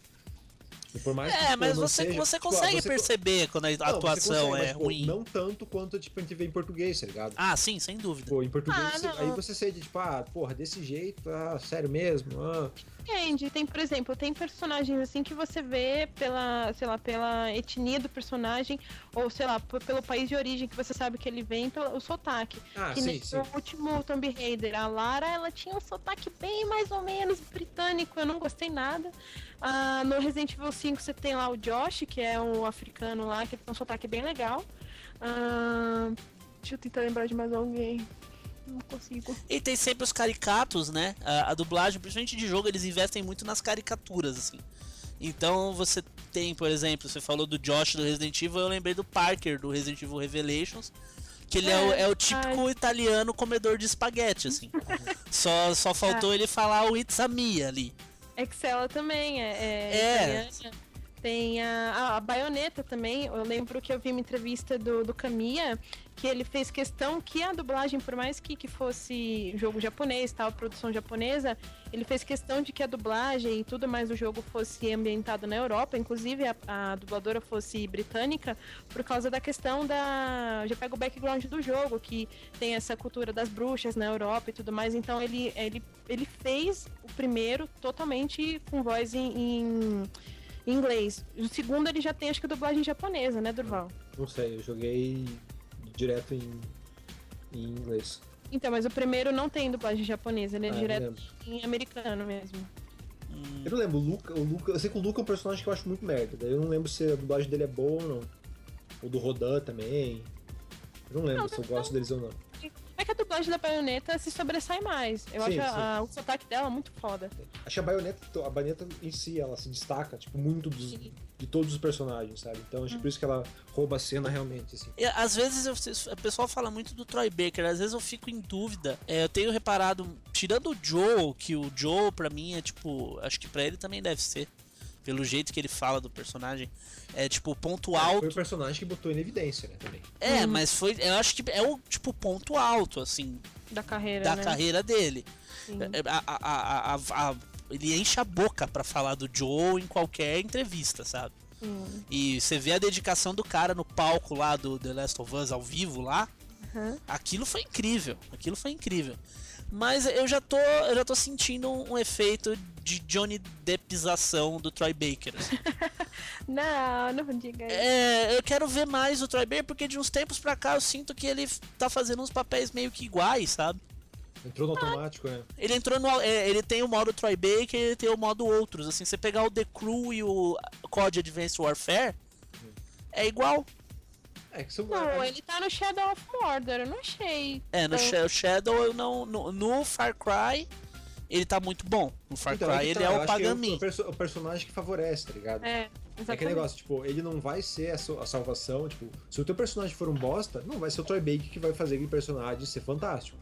Por mais que, É, tipo, mas você, seja- você tipo, ah, consegue você- perceber quando a Não, atuação consegue, é mas, tipo, ruim. Não tanto quanto tipo, a gente vê em português, tá ligado? Ah, sim, sem dúvida. Pô, em português, Ah, você- aí você sente, tipo, ah, porra, desse jeito, ah, sério mesmo, ah. Depende, tem, por exemplo, tem personagens assim que você vê pela, sei lá, pela etnia do personagem, ou sei lá, pelo país de origem que você sabe que ele vem, pelo o sotaque. Ah, que sim, sim. no último Tomb Raider, a Lara, ela tinha um sotaque bem mais ou menos britânico, eu não gostei nada. Ah, no Resident Evil 5 você tem lá o Josh, que é um africano lá, que tem um sotaque bem legal. Ah, deixa eu tentar lembrar de mais alguém. Não consigo. E tem sempre os caricatos, né? A, a dublagem, principalmente de jogo, eles investem muito nas caricaturas, assim. Então você tem, por exemplo, você falou do Josh do Resident Evil, eu lembrei do Parker do Resident Evil Revelations. Que ele é, o, É, é o típico italiano comedor de espaguete, assim. [LAUGHS] só, só faltou ele falar o It's a me ali. Excel também é. é, É. Tem a, a, a baioneta também. Eu lembro que eu vi uma entrevista do, do Kamiya que ele fez questão que a dublagem, por mais que, que fosse jogo japonês, tal, produção japonesa, ele fez questão de que a dublagem e tudo mais do jogo fosse ambientado na Europa, inclusive a, a dubladora fosse britânica, por causa da questão da. Já pega o background do jogo, que tem essa cultura das bruxas na Europa e tudo mais. Então ele, ele, ele fez o primeiro totalmente com voz em, em em inglês. O segundo ele já tem acho que a dublagem japonesa, né, Durval? Não sei, eu joguei direto em, em inglês. Então, mas o primeiro não tem dublagem japonesa, ele é Ah, direto em americano mesmo. Eu não lembro, o Luca, o Luca, eu sei que o Luca é um personagem que eu acho muito merda, daí eu não lembro se a dublagem dele é boa ou não. O do Rodan também. Eu não lembro Não, se eu não- gosto deles ou não. É que a dublagem da baioneta se sobressai mais. Eu Sim, acho sim. a- o sotaque dela muito foda. Acho que a baioneta, a baioneta em si, ela se destaca, tipo, muito dos- de todos os personagens, sabe? Então acho por isso que ela rouba a cena realmente, assim. E, às vezes eu- o pessoal fala muito do Troy Baker, às vezes eu fico em dúvida. É, eu tenho reparado, tirando o Joe, que o Joe pra mim é tipo, acho que pra ele também deve ser, pelo jeito que ele fala do personagem, é tipo o ponto Foi alto. o personagem que botou em evidência, né, também. É, mas foi, eu acho que é o tipo ponto alto assim Da carreira, da né? carreira dele. Sim. É, a- a- a- a- a- ele enche a boca pra falar do Joe em qualquer entrevista, sabe? Sim. E você vê a dedicação do cara no palco lá do The Last of Us ao vivo lá. Aham. Aquilo foi incrível. Aquilo foi incrível. Mas eu já tô, eu já tô sentindo um, um efeito de Johnny Deppização do Troy Baker. assim. [LAUGHS] Não, não diga isso. é, eu quero ver mais o Troy Baker porque de uns tempos pra cá eu sinto que ele tá fazendo uns papéis meio que iguais, sabe? Entrou no automático, né? Ele entrou no. é, ele tem o modo Troy Baker e ele tem o modo outros. Assim, você pegar o The Crew e o COD Advanced Warfare, é igual. É que. Não, ele tá no Shadow of Mordor, eu não achei. É, no Shadow eu não. No, no Far Cry, ele tá muito bom. No Far Então, Cry aí que ele tá, é o Pagamin. o, perso- o personagem que favorece, tá ligado? É, É aquele exatamente. negócio, tipo, ele não vai ser a, so- a salvação, tipo, se o teu personagem for um bosta, não vai ser o Troy Baker que vai fazer aquele personagem ser fantástico.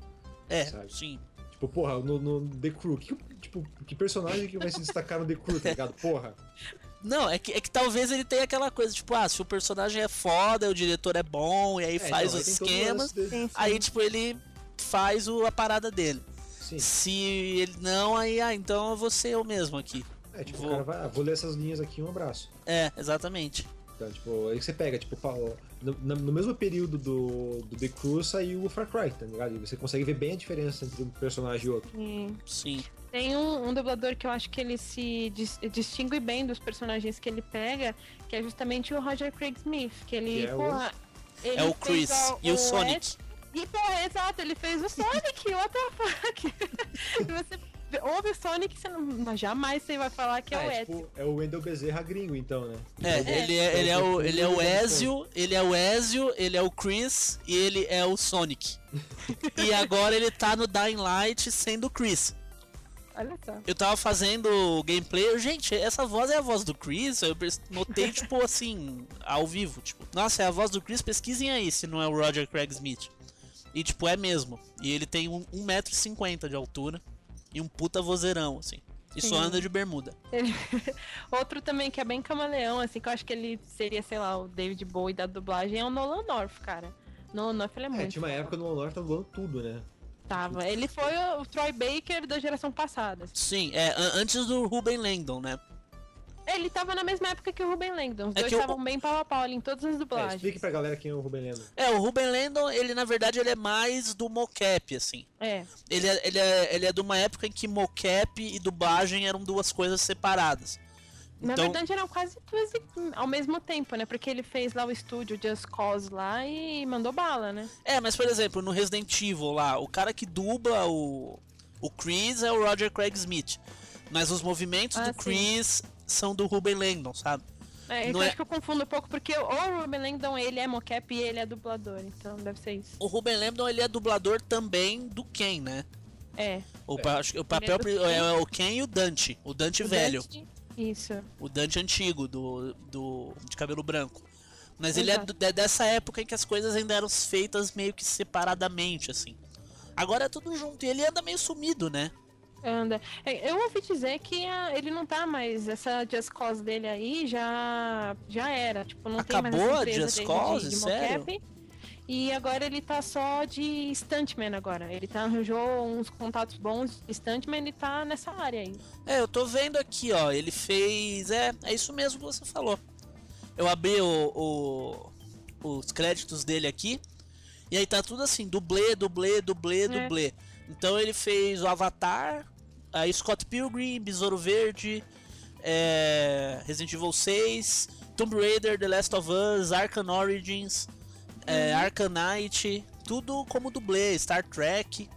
É, sabe? sim. Tipo, porra, no, no The Crew, que, tipo, que personagem que vai se destacar no The Crew, tá ligado? Porra. [LAUGHS] Não, é que, é que talvez ele tenha aquela coisa, tipo, ah, se o personagem é foda, o diretor é bom, e aí É, faz aí os esquemas, aí, tipo, ele faz o, a parada dele. Sim. Se ele não, aí, ah, então eu vou ser eu mesmo aqui. É, tipo, Vou- o cara vai, ah, vou ler essas linhas aqui, um abraço. É, exatamente. Então, tipo, aí você pega, tipo, no, no mesmo período do, do The Crew saiu o Far Cry, tá ligado? E você consegue ver bem a diferença entre um personagem e outro. Sim. Sim. Tem um, um dublador que eu acho que ele se dis- distingue bem dos personagens que ele pega, que é justamente o Roger Craig Smith, que ele, Que é o- porra, ele É o Chris a- e o Sonic. Ash- E, porra, exato, ele fez o Sonic, [LAUGHS] what the fuck? [LAUGHS] você ouve o Sonic, você não, mas jamais você vai falar que é Ah, o é, Ezio. tipo, é o Wendell Bezerra gringo, então, né? É, ele é, ele é o, ele é o É. Ezio, ele é o Ezio, ele é o Chris e ele é o Sonic. [LAUGHS] e agora ele tá no Dying Light sendo o Chris. Olha só. Eu tava fazendo o gameplay, eu, gente, essa voz é a voz do Chris? Eu notei, [LAUGHS] tipo, assim, ao vivo, tipo, nossa, é a voz do Chris, pesquisem aí se não é o Roger Craig Smith. E, tipo, é mesmo. E ele tem um, 1,50m de altura e um puta vozeirão, assim. E Sim. só anda de bermuda. Ele- [LAUGHS] Outro também que é bem camaleão, assim, que eu acho que ele seria, sei lá, o David Bowie da dublagem, é o Nolan North, cara. Nolan North, ele é É, muito. tinha uma época no Honor tava voando tudo, né? Tava. Ele foi o Troy Baker da geração passada. Sim, é an- antes do Ruben Langdon, né? Ele tava na mesma época que o Ruben Langdon. Os É dois que o- estavam bem pau a pau ali em todas as É, dublagens. explique pra galera quem é o Ruben Lendo. É, o Ruben Landon, ele na verdade ele é mais do mocap, assim. É. Ele é, ele, é, ele é de uma época em que mocap e dublagem eram duas coisas separadas. Na Então, verdade eram quase duas ao mesmo tempo, né? Porque ele fez lá o estúdio Just Cause lá e mandou bala, né? é, mas por exemplo, no Resident Evil lá, o cara que dubla o, o Chris é o Roger Craig Smith. Mas os movimentos Ah, do sim. Chris são do Ruben Langdon, sabe? É, eu é- acho que eu confundo um pouco, porque o Ruben Langdon, ele é mocap e ele é dublador, então deve ser isso. O Ruben Langdon ele é dublador também do Ken, né? É. O, que o papel do pri- Ken. é o Ken e o Dante. O Dante O velho. Dante- Isso. O Dante antigo, do, do de cabelo branco. Mas ele é, Exato. do- é dessa época em que as coisas ainda eram feitas meio que separadamente, assim. Agora é tudo junto. E ele anda meio sumido, né? Anda. É, Eu ouvi dizer que ah, ele não tá mais. Essa Just Cause dele aí já, já era. Tipo, não tem mais Acabou essa a empresa Just Cause? de, de Sério? mocap. E agora ele tá só de stuntman agora. Ele tá, arranjou uns contatos bons de stuntman, ele tá nessa área aí. É, eu tô vendo aqui, ó. Ele fez. É, é isso mesmo que você falou. Eu abri o, o- os créditos dele aqui. E aí tá tudo assim: dublê, dublê, dublê, É. dublê. Então ele fez o Avatar, a Scott Pilgrim, Besouro Verde, é, Resident Evil 6, Tomb Raider, The Last of Us, Arkham Origins, é, Knight, tudo como dublê, Star Trek.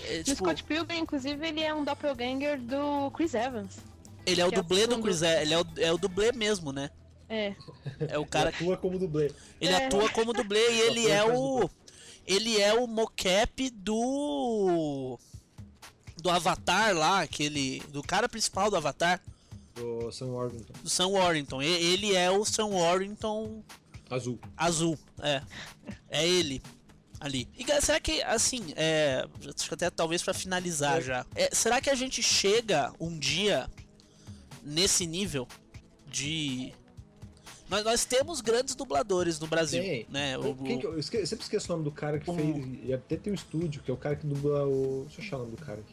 É, O tipo, Scott Pilgrim, inclusive, ele é um doppelganger do Chris Evans. ele é o que é o dublê do Chris Evans, ele é o, é o dublê mesmo, né? É. É o cara que Atua como dublê. ele É. atua como dublê e ele é o ele é o mocap do do Avatar lá, aquele do cara principal do Avatar, Do Sam Worthington. do Sam Warrington. Ele é o Sam Warrington Azul. azul, é. É ele ali. E será que assim, é, acho que até talvez pra finalizar É. já. É, será que a gente chega um dia nesse nível de nós, nós temos grandes dubladores no Brasil, Tem. né? O- Quem que eu, eu esque- eu sempre esqueço o nome do cara que O- fez. E até tem um estúdio, que é o cara que dubla o. Deixa eu achar o nome do cara aqui.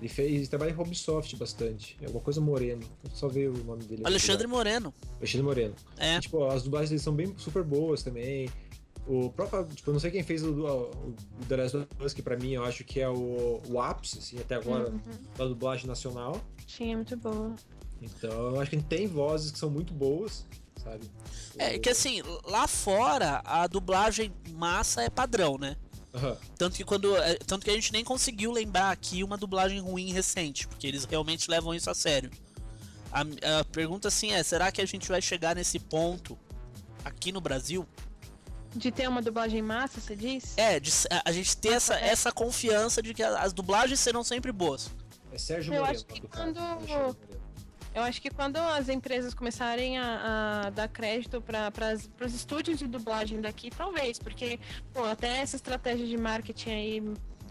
Ele fez. Ele trabalha em Ubisoft bastante. É alguma coisa Moreno. Só ver o nome dele. aqui Alexandre agora. Moreno. Alexandre Moreno. É. E, tipo, as dublagens dele são bem super boas também. O próprio, tipo, eu não sei quem fez o, o, o The Last of Us, que pra mim eu acho que é o, o ápice, assim, até agora, Uhum. da dublagem nacional. Sim, é muito boa. Então, eu acho que a gente tem vozes que são muito boas, sabe? É O- que assim, lá fora a dublagem massa é padrão, né? Aham. Tanto que quando. é, Tanto que a gente nem conseguiu lembrar aqui uma dublagem ruim recente, porque eles realmente levam isso a sério. A, a pergunta assim é, será que a gente vai chegar nesse ponto aqui no Brasil? De ter uma dublagem massa, você diz? É, de, a, a gente ter essa, é. essa confiança de que as dublagens serão sempre boas. É Sérgio Eu Moreno. acho que quando- Moreno. Eu acho que quando as empresas começarem a, a dar crédito para os estúdios de dublagem daqui, talvez, porque pô, até essa estratégia de marketing aí,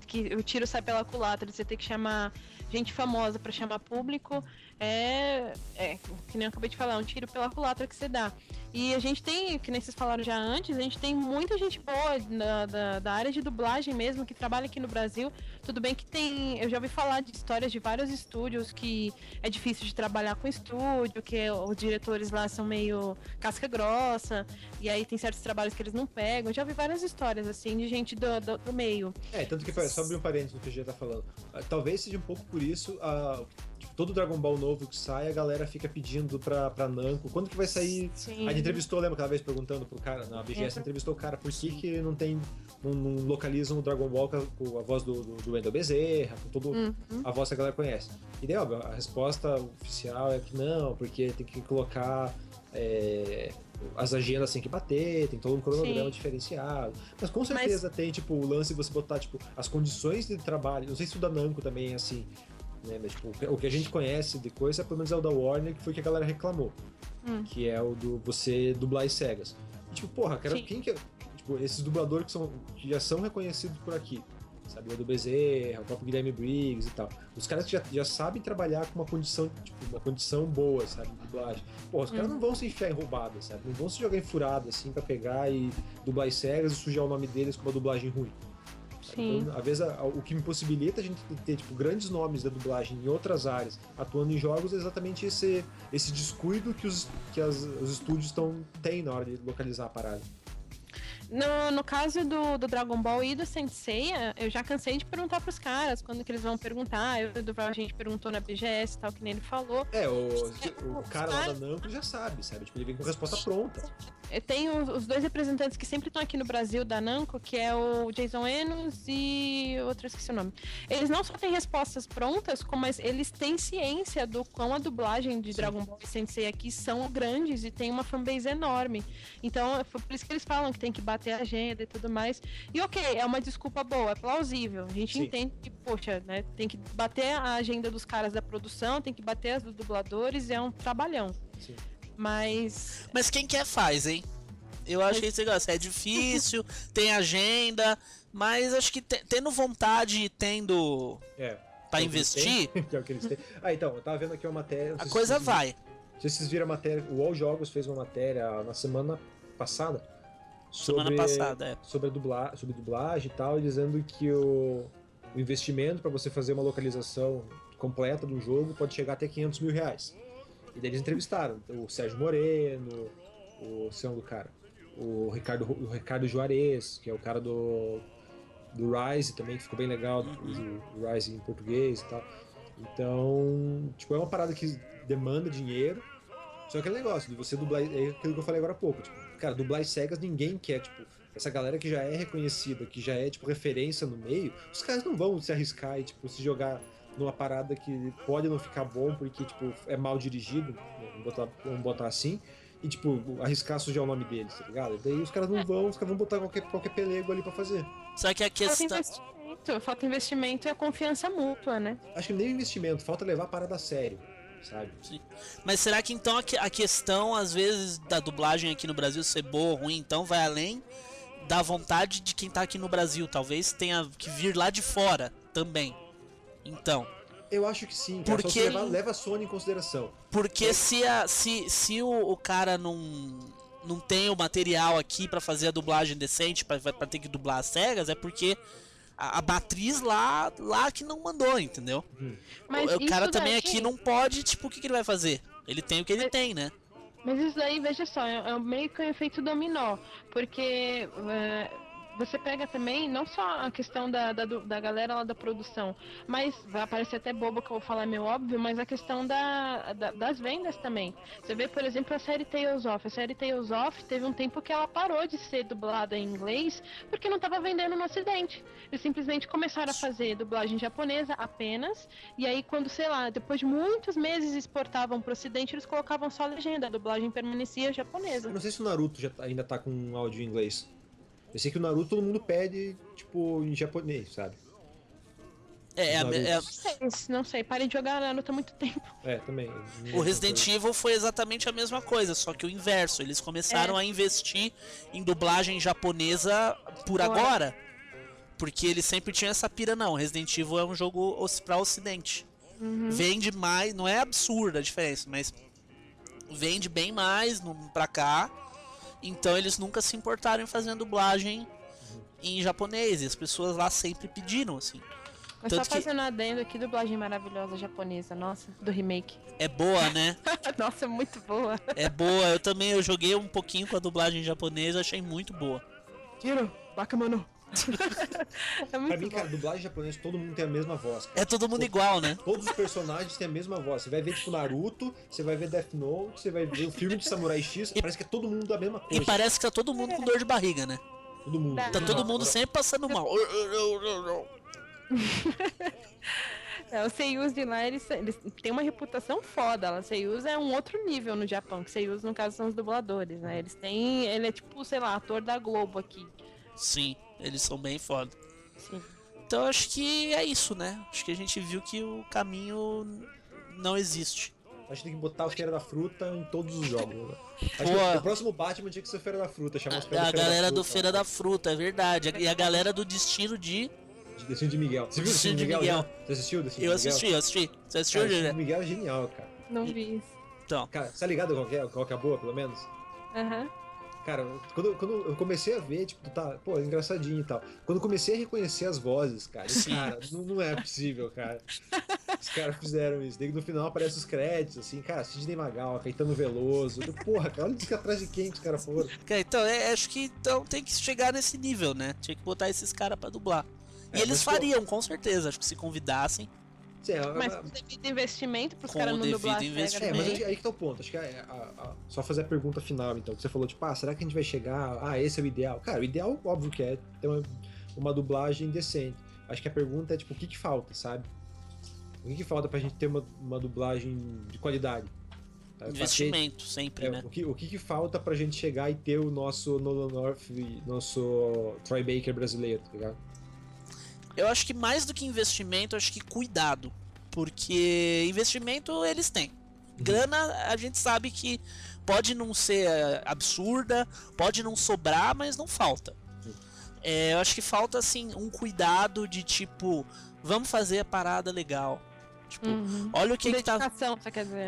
que o tiro sai pela culatra, de você ter que chamar gente famosa para chamar público, é, é, que nem eu acabei de falar, é um tiro pela culatra que você dá. E a gente tem, que nem vocês falaram já antes, a gente tem muita gente boa da, da, da área de dublagem mesmo, que trabalha aqui no Brasil. Tudo bem que tem. Eu já ouvi falar de histórias de vários estúdios que é difícil de trabalhar com estúdio, que os diretores lá são meio casca grossa, e aí tem certos trabalhos que eles não pegam. Eu já ouvi várias histórias, assim, de gente do, do, do meio. É, tanto que, só abrir um parênteses no que a gente tá falando. Ah, Talvez seja um pouco por isso, a, tipo, todo Dragon Ball novo que sai, a galera fica pedindo pra, pra Namco, quando que vai sair? Sim. A gente entrevistou, lembra aquela vez perguntando pro cara, na BGS Uhum. entrevistou o cara, por que que não tem, não, não localizam o Dragon Ball com a, voz do, do, do Wendel Bezerra, com todo Uhum. a voz que a galera conhece. E daí, óbvio, a resposta oficial é que não, porque tem que colocar é, as agendas tem que bater, tem todo um cronograma Sim. diferenciado. Mas com certeza tem, tipo, o lance de você botar, tipo, as condições de trabalho. Não sei se o da Namco também é assim. Né? Mas, tipo, o que a gente conhece de coisa, pelo menos é o da Warner, que foi que a galera reclamou. Hum. Que é o do você dublar as cegas. E, tipo, porra, cara, Sim. quem que. é- Tipo, esses dubladores que, são, que já são reconhecidos por aqui. sabe? O Edu Bezerra, o próprio Guilherme Briggs e tal. Os caras que já, já sabem trabalhar com uma condição, tipo, uma condição boa, sabe? De dublagem. Pô, os caras não vão se enfiar em roubada, sabe? Não vão se jogar em furada, assim, pra pegar e dublar as cegas e sujar o nome deles com uma dublagem ruim. Sim. Então, às vezes, a- o que me possibilita a gente ter tipo, grandes nomes da dublagem em outras áreas atuando em jogos é exatamente esse, esse descuido que os, que as- os estúdios tão, têm na hora de localizar a parada. No, no caso do, do Dragon Ball e do Senseiya, eu já cansei de perguntar pros caras quando que eles vão perguntar. Eu, a gente perguntou na BGS e tal, que nem ele falou. É, o, o cara lá da Namco já sabe, sabe? Tipo, ele vem com resposta pronta. Tenho os- os dois representantes que sempre estão aqui no Brasil da Namco, que é o Jason Enos e outro esqueci o nome. Eles não só têm respostas prontas, como eles têm ciência do quão a dublagem de Dragon Ball e Sensei aqui são grandes e tem uma fanbase enorme. Então, foi por isso que eles falam que tem que bater a agenda e tudo mais. E ok, é uma desculpa boa, é plausível. A gente Sim. entende que, poxa, né, tem que bater a agenda dos caras da produção, tem que bater as dos dubladores, é um trabalhão. Sim. Mas Mas quem quer faz, hein? Eu acho que esse negócio é difícil, [LAUGHS] tem agenda, mas acho que te- tendo vontade e tendo É. pra investir, têm, que é o que eles têm. Ah, então, eu tava vendo aqui uma matéria. a coisa vocês- vai. Se vocês viram a matéria. O All Jogos fez uma matéria na semana passada. Semana sobre- passada, é. sobre, a dubla, sobre dublagem e tal, dizendo que o, o investimento para você fazer uma localização completa do jogo pode chegar até 500 mil reais. E daí eles entrevistaram o Sérgio Moreno, o seu do cara, o Ricardo, o Ricardo Juarez, que é o cara do, do Rise também, que ficou bem legal, o, o Rise em português e tal. Então, tipo, é uma parada que demanda dinheiro, só que é negócio de você dublar, é aquilo que eu falei agora há pouco, tipo, cara, dublar as cegas ninguém quer, tipo, essa galera que já é reconhecida, que já é, tipo, referência no meio, os caras não vão se arriscar e, tipo, se jogar numa parada que pode não ficar bom porque, tipo, é mal dirigido, né, vamos botar, vamos botar assim, e, tipo, arriscar sujar o nome deles, tá ligado? E daí os caras não vão, os caras vão botar qualquer, qualquer pelego ali pra fazer. Só que a Falta questão. investimento, falta investimento e a confiança mútua, né? Acho que nem investimento, falta levar a parada a sério, sabe? Mas será que então a, que- a questão, às vezes, da dublagem aqui no Brasil ser boa ou ruim, então vai além da vontade de quem tá aqui no Brasil? Talvez tenha que vir lá de fora também. Então. Eu acho que sim, cara, Porque ele- leva a Sony em consideração. Porque se, a, se, se o, o cara não, não tem o material aqui pra fazer a dublagem decente, pra ter que dublar as cegas, é porque a, a matriz lá, lá que não mandou, entendeu? Mas o, o cara também daí- aqui não pode, tipo, o que, que ele vai fazer? Ele tem o que ele tem, né? Mas isso daí, veja só, é é meio que um efeito dominó. Porque é, você pega também, não só a questão da, da, da galera lá da produção, mas vai parecer até bobo que eu vou falar meio óbvio, mas a questão da, da- das vendas também. Você vê, por exemplo, a série Tales of. A série Tales of teve um tempo que ela parou de ser dublada em inglês porque não estava vendendo no ocidente. Eles simplesmente começaram a fazer dublagem japonesa apenas, e aí quando, sei lá, depois de muitos meses exportavam pro ocidente, eles colocavam só a legenda, a dublagem permanecia japonesa. Eu não sei se o Naruto já ainda tá com um áudio em inglês. Eu sei que o Naruto todo mundo pede, tipo, em japonês, sabe? É, é, é- Não sei, não sei, parem de jogar Naruto há muito tempo. É, também. o Resident Evil foi exatamente a mesma coisa, só que o inverso. Eles começaram É. a investir em dublagem japonesa por Agora. agora. Porque eles sempre tinham essa pira, não. Resident Evil é um jogo pra ocidente. Uhum. Vende mais, não é absurda a diferença, mas vende bem mais no, pra cá. Então eles nunca se importaram em fazer a dublagem em japonês. E as pessoas lá sempre pediram, assim. Mas só Tanto que fazendo adendo aqui, dublagem maravilhosa japonesa, nossa, do remake. é boa, né? [LAUGHS] nossa, muito boa. É boa. Eu também eu joguei um pouquinho com a dublagem japonesa, achei muito boa. Tiro, Bakamano. [LAUGHS] é muito Pra mim, bom. cara, dublagem japonesa, todo mundo tem a mesma voz. Cara. É todo mundo igual, né? Todos os personagens têm a mesma voz. Você vai ver, tipo, Naruto, você vai ver Death Note, você vai ver o filme de Samurai X, parece que é todo mundo da mesma E coisa. parece que tá todo mundo com dor de barriga, né? Todo mundo. Tá todo mundo sempre passando mal. [LAUGHS] É, os seiyus de lá, eles, eles têm uma reputação foda. Lá, seiyus é um outro nível no Japão, que seiyus, no caso, são os dubladores, né? Eles têm... Ele é tipo, sei lá, ator da Globo aqui. Sim, eles são bem foda. Sim. Então acho que é isso, né? Acho que a gente viu que o caminho não existe. Acho que tem que botar o Feira da Fruta em todos os jogos. Né? Acho Boa. que o próximo Batman tinha que ser o Feira da Fruta, chamar os A Feira galera da do. Feira da Fruta, é verdade. E a galera do Destino de. De Destino de Miguel. Você viu o Destino Destino de Miguel? Miguel. já? Você assistiu o Destino Eu de Miguel? assisti, eu assisti. Você assistiu, Cara? Destino de Miguel é genial, cara. Não vi isso. Então, Cara, você tá ligado qual que é, qual que é a boa, pelo menos? Aham. Cara, quando, quando eu comecei a ver, tipo, tá, pô, engraçadinho e tal. Quando eu comecei a reconhecer as vozes, cara, Sim. cara, não, não é possível, cara. Os caras fizeram isso. Daí no final aparecem os créditos, assim, cara, Sidney Magal, Caetano Veloso. Porra, cara, olha isso que atrás de quem que os caras foram. cara, então é, acho que então tem que chegar nesse nível, né? Tinha que botar esses caras pra dublar. E É, eles mas, pô- fariam, com certeza. Acho que se convidassem. Sim, é, Mas é- com devido investimento pros caras o não dublar. É, mas aí, aí que tá o ponto. Acho que é, a- a- só fazer a pergunta final, então. Que você falou, tipo, ah, será que a gente vai chegar? Ah, esse é o ideal. Cara, o ideal, óbvio que é ter uma, uma dublagem decente. Acho que a pergunta é, tipo, o que que falta, sabe? O que que falta pra gente ter uma, uma dublagem de qualidade? Investimento, sempre, é, né? o, que, o que que falta pra gente chegar e ter o nosso Nolan North, nosso Troy Baker brasileiro, tá ligado? Eu acho que mais do que investimento, eu acho que cuidado. Porque investimento eles têm. Grana, a gente sabe que pode não ser eh, absurda, pode não sobrar, mas não falta. É, eu acho que falta, assim, um cuidado de tipo, vamos fazer a parada legal. Tipo, Uhum. olha o que, que tá.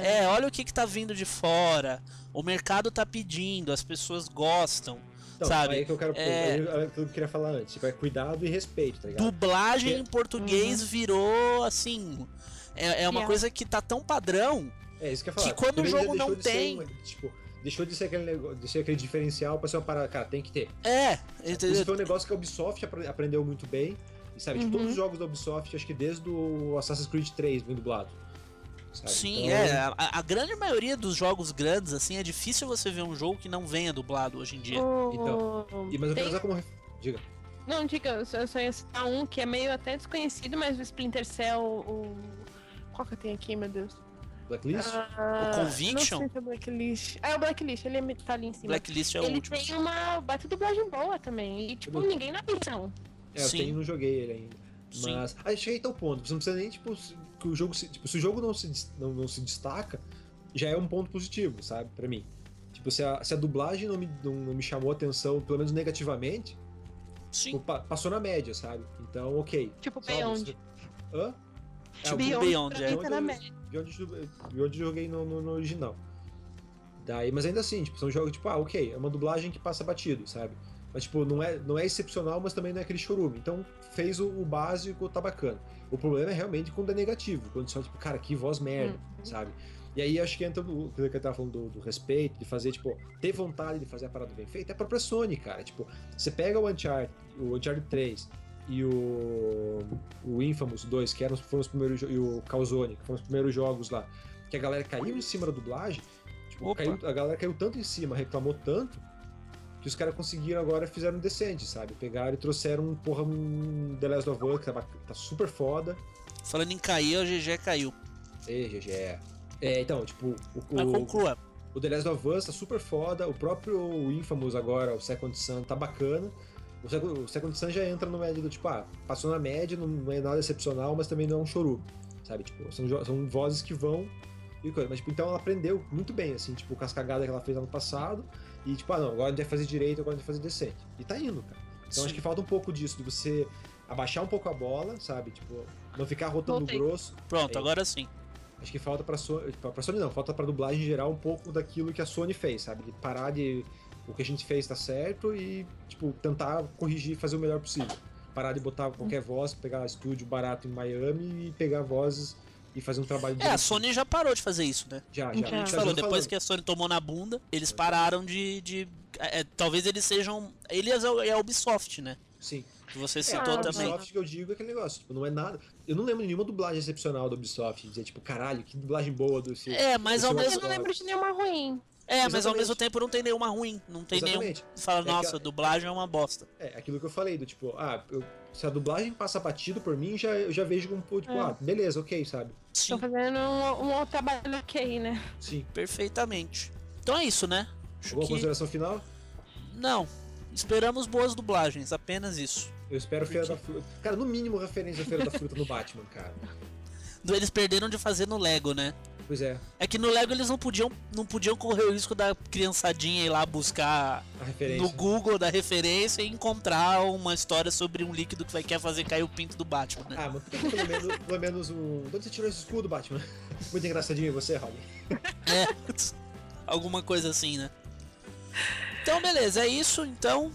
É, olha o que, que tá vindo de fora. O mercado tá pedindo, as pessoas gostam. Então, Sabe, aí que eu quero. é- aí é o que eu queria falar antes. Tipo, é cuidado e respeito, tá ligado? Dublagem É. em português virou assim. É, é uma Real. coisa que tá tão padrão. É isso que eu ia falar. que quando o jogo não tem- tipo, deixou de ser aquele negócio, de ser aquele diferencial pra ser uma parada, cara, tem que ter. É, Isso entendeu? foi um negócio que a Ubisoft apre- aprendeu muito bem. E sabe, tipo, Uhum. todos os jogos da Ubisoft, acho que desde o Assassin's Creed 3 vem dublado. Sabe? Sim, Então, é. A, a grande maioria dos jogos grandes, assim, é difícil você ver um jogo que não venha dublado hoje em dia. O- Então, E, mas eu Tem- quero usar como. Diga. Não, diga, eu só, eu só ia citar um que é meio até desconhecido, mas o Splinter Cell, o. Qual que eu tenho aqui, meu Deus? Blacklist? Ah, O Conviction? Não sei se é o Blacklist. Ah, é o Blacklist, ele é- tá ali em cima. Blacklist é o ele último. tem uma bate dublagem boa também. E, tipo, ninguém na atenção. É, eu Sim. tenho e não joguei ele ainda. Sim. Mas. Aí chega aí tal ponto. Você não precisa nem, tipo, que o jogo se. Tipo, se o jogo não se, não, não se destaca, já é um ponto positivo, sabe? Pra mim. Tipo, se a, se a dublagem não me, não, não me chamou atenção, pelo menos negativamente, Sim. tipo, pa- passou na média, sabe? Então, ok. Tipo, Sabe, Beyond. você- Hã? Tipo, o Beyond, Beyond, é. mim tá na média. Beyond, Beyond eu joguei no, no- no original. Daí, mas ainda assim, tipo, são jogos tipo, ah, ok, é uma dublagem que passa batido, sabe? Mas, tipo, não é, não é excepcional, mas também não é aquele chorume. Então, fez o, o básico, tá bacana. O problema é realmente quando é negativo, quando só, tipo, cara, que voz merda, Uhum. sabe? E aí acho que entra no que eu tava falando do, do respeito, de fazer, tipo, ter vontade de fazer a parada bem feita, é a própria Sony, cara. Tipo, você pega o Uncharted, o Uncharted 3 e o, o Infamous 2, que eram, foram os primeiros, e o Calzone, que foram os primeiros jogos lá, que a galera caiu em cima da dublagem, tipo, caiu- a galera caiu tanto em cima, reclamou tanto, que os caras conseguiram agora fizeram um decente, sabe? Pegaram e trouxeram um porra um The Last of Us, que tá, tá super foda. Falando em cair, o GG caiu. Ei, GG. É, então, tipo, o, Mas o, conclua. o The Last of Us tá super foda, o próprio Infamous agora, o Second Sun, tá bacana. O Second, o Second Sun já entra no médio do tipo, ah, passou na média, não, é nada excepcional, mas também não é um chorume, sabe? Tipo, são, são vozes que vão e coisa. Mas, tipo, então ela aprendeu muito bem, assim, tipo, com as cagadas que ela fez ano passado. E, tipo, ah, não, agora a gente vai fazer direito, agora a gente vai fazer decente. E tá indo, cara. Então Sim. acho que falta um pouco disso, de você abaixar um pouco a bola, sabe? Tipo, não ficar rotando Voltei. grosso. Pronto, É. agora sim. Acho que falta pra Sony, pra, pra Sony não, falta pra dublagem geral um pouco daquilo que a Sony fez, sabe? De parar de. O que a gente fez tá certo e, tipo, tentar corrigir e fazer o melhor possível. Parar de botar qualquer voz, pegar estúdio barato em Miami e pegar vozes e fazer um trabalho É, a direitinho. Sony já parou de fazer isso, né? Já, já. Já. A gente falou, depois falando, que a Sony tomou na bunda, eles pararam de. de é, talvez eles sejam. Eles é a Ubisoft, né? Sim. Que você É, citou a também. Ubisoft que eu digo é aquele negócio, tipo, não é nada. Eu não lembro de nenhuma dublagem excepcional da Ubisoft, dizer, tipo, caralho, que dublagem boa do esse. É, mas ao mesmo Eu não lembro de nenhuma ruim. É, mas ao Exatamente. mesmo tempo não tem nenhuma ruim. Não tem nenhum. Exatamente. Fala, É que nossa, a- dublagem é uma bosta. É, aquilo que eu falei, do tipo, ah, eu- se a dublagem passa batido por mim, já, eu já vejo como, tipo, É. ah, beleza, ok, sabe? Sim, Estão fazendo um, um outro trabalho ok, né? Sim. perfeitamente. Então é isso, né? Acho Alguma que. consideração final? Não. Esperamos boas dublagens, apenas isso. Eu espero Feira da Fruta. Cara, no mínimo referência à Feira da Fruta no Batman, cara. [LAUGHS] Eles perderam de fazer no Lego, né? Pois é, É que no Lego eles não podiam, não podiam correr o risco da criançadinha ir lá buscar no Google da referência e encontrar uma história sobre um líquido que vai quer fazer cair o pinto do Batman, né? Ah, mas pelo menos, pelo menos um. De onde você tirou esse escudo, Batman? [LAUGHS] Muito engraçadinho você, Robin. [LAUGHS] É. Alguma coisa assim, né? Então, beleza, é isso. Então,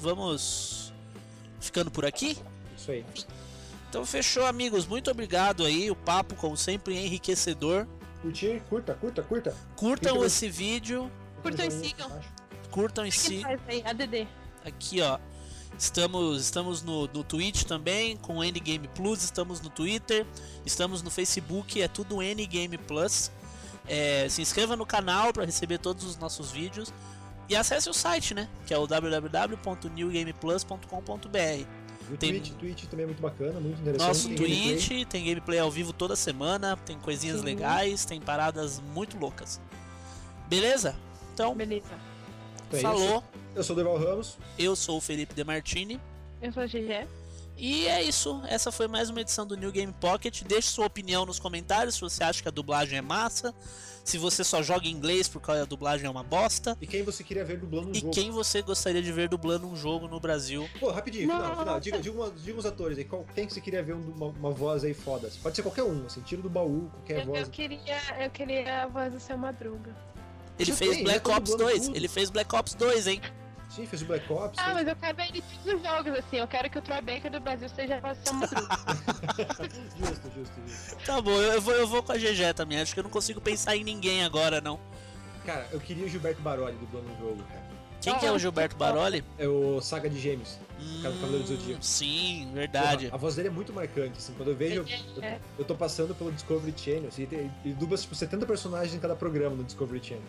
vamos ficando por aqui. Isso aí. Então, fechou, amigos. Muito obrigado aí. O papo, como sempre, enriquecedor. Curtir, curta, curta, curta. Curtam esse vídeo. Curtam e sigam. Curtam e sigam. ADD. Aqui, ó. Estamos, estamos no, no Twitch também, com o Endgame Plus, estamos no Twitter, estamos no Facebook, é tudo Endgame Plus. É, se inscreva no canal para receber todos os nossos vídeos e acesse o site, né? Que é o www.newgameplus.com.br. E o Tem- Twitch, Twitch também é muito bacana, muito interessante. Nosso tem Twitch gameplay. tem gameplay ao vivo toda semana, tem coisinhas Sim. legais, tem paradas muito loucas. Beleza? Então, Beleza. Então é falou. Eu sou o Deval Ramos. Eu sou o Felipe Demartini. Eu sou a GG. E é isso, essa foi mais uma edição do New Game Pocket. Deixe sua opinião nos comentários se você acha que a dublagem é massa, se você só joga em inglês porque a dublagem é uma bosta, E quem você queria ver dublando um e jogo. quem você gostaria de ver dublando um jogo no Brasil. Pô, rapidinho, final, Nossa. final. Diga, diga, uma- diga uns atores aí. Qual- quem que você queria ver um- uma, uma voz aí foda? Pode ser qualquer um, assim, tiro do baú, qualquer Eu, voz. eu queria, eu queria a voz do seu Madruga. Ele fez Black tá Ops dublando 2, tudo. ele fez Black Ops 2, hein? Sim, fez o Black Ops. Ah, fez- mas eu quero ver ele todos os jogos, assim. Eu quero que o Troy Baker do Brasil seja do [LAUGHS] Madruga. justo, justo, justo. Tá bom, eu eu vou, eu vou com a GG também, acho que eu não consigo pensar em ninguém agora, não. Cara, eu queria o Gilberto Baroli dublando um jogo, cara. Quem que é o Gilberto Baroli? É o Saga de Gêmeos. cara do Cavaleiro do Hum, Zodíaco. sim, verdade. Porra, a voz dele é muito marcante, assim. Quando eu vejo. Eu, É. eu tô passando pelo Discovery Channel, assim, e e dubla tipo 70 personagens em cada programa no Discovery Channel.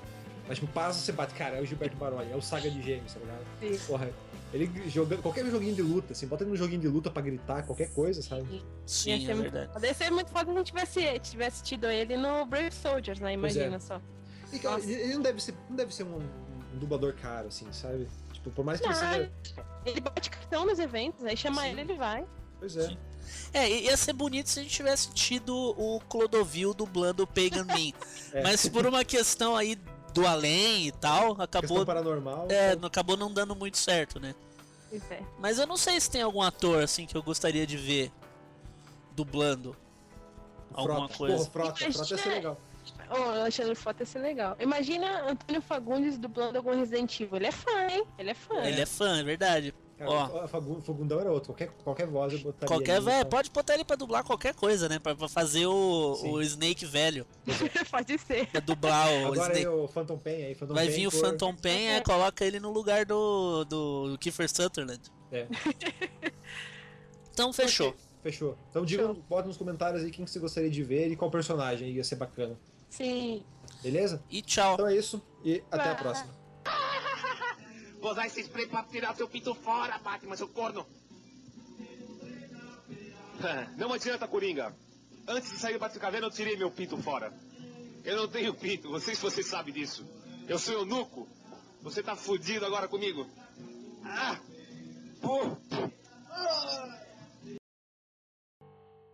Mas tipo, passa, você bate, cara, é o Gilberto Baroli, é o Saga de Gêmeos, tá ligado? Sim. Porra, ele jogando qualquer joguinho de luta, assim, bota ele num joguinho de luta pra gritar, qualquer coisa, sabe? Ia Sim, é muito verdade. foda. Ia ser muito foda se a gente tivesse, tivesse tido ele no Brave Soldiers, né? É. Imagina só. E cara, ele não deve ser, não deve ser um, um dublador caro, assim, sabe? Tipo, por mais que ele Não, seja. Ele bate cartão nos eventos, aí chama Sim. ele, ele vai. Pois é. Sim. É, i- ia ser bonito se a gente tivesse tido o Clodovil dublando o Pagan Min. [LAUGHS] É. Mas por uma questão aí do além e tal, acabou, paranormal. é, então- não- acabou não dando muito certo, né? É. Mas eu não sei se tem algum ator assim que eu gostaria de ver dublando alguma Frota. coisa. Porra, frota, frota ia ser é- legal. Ô, Alexandre Frota ia ser legal. Imagina Antônio Fagundes dublando algum Resident Evil. Ele é fã, hein? Ele é fã. Ele é fã, é verdade. Ó. o Fogundão era outro. Qualquer, qualquer voz eu botaria. Qualquer ali, velho, então. pode botar ele pra dublar qualquer coisa, né? Pra, pra fazer o, Sim. o Snake velho. [LAUGHS] Pode ser. Pra dublar o Agora aí Snake. o Phantom Pain aí. Phantom Vai Pain vir o por- Phantom Pain, é, coloca ele no lugar do, do Kiefer Sutherland. É. [LAUGHS] Então fechou. Fechou. Então digam, bota nos comentários aí quem que você gostaria de ver e qual personagem ia ser bacana. Sim. Beleza? E tchau. Então é isso e até a próxima. Vou usar esse spray pra tirar seu pinto fora, Batman, seu corno. [LAUGHS] Não adianta, Coringa. Antes de sair do Batcaverna, eu tirei meu pinto fora. Eu não tenho pinto, não sei se você sabe disso. Eu sou eunuco. Você tá fudido agora comigo. Ah! Pô! Ah!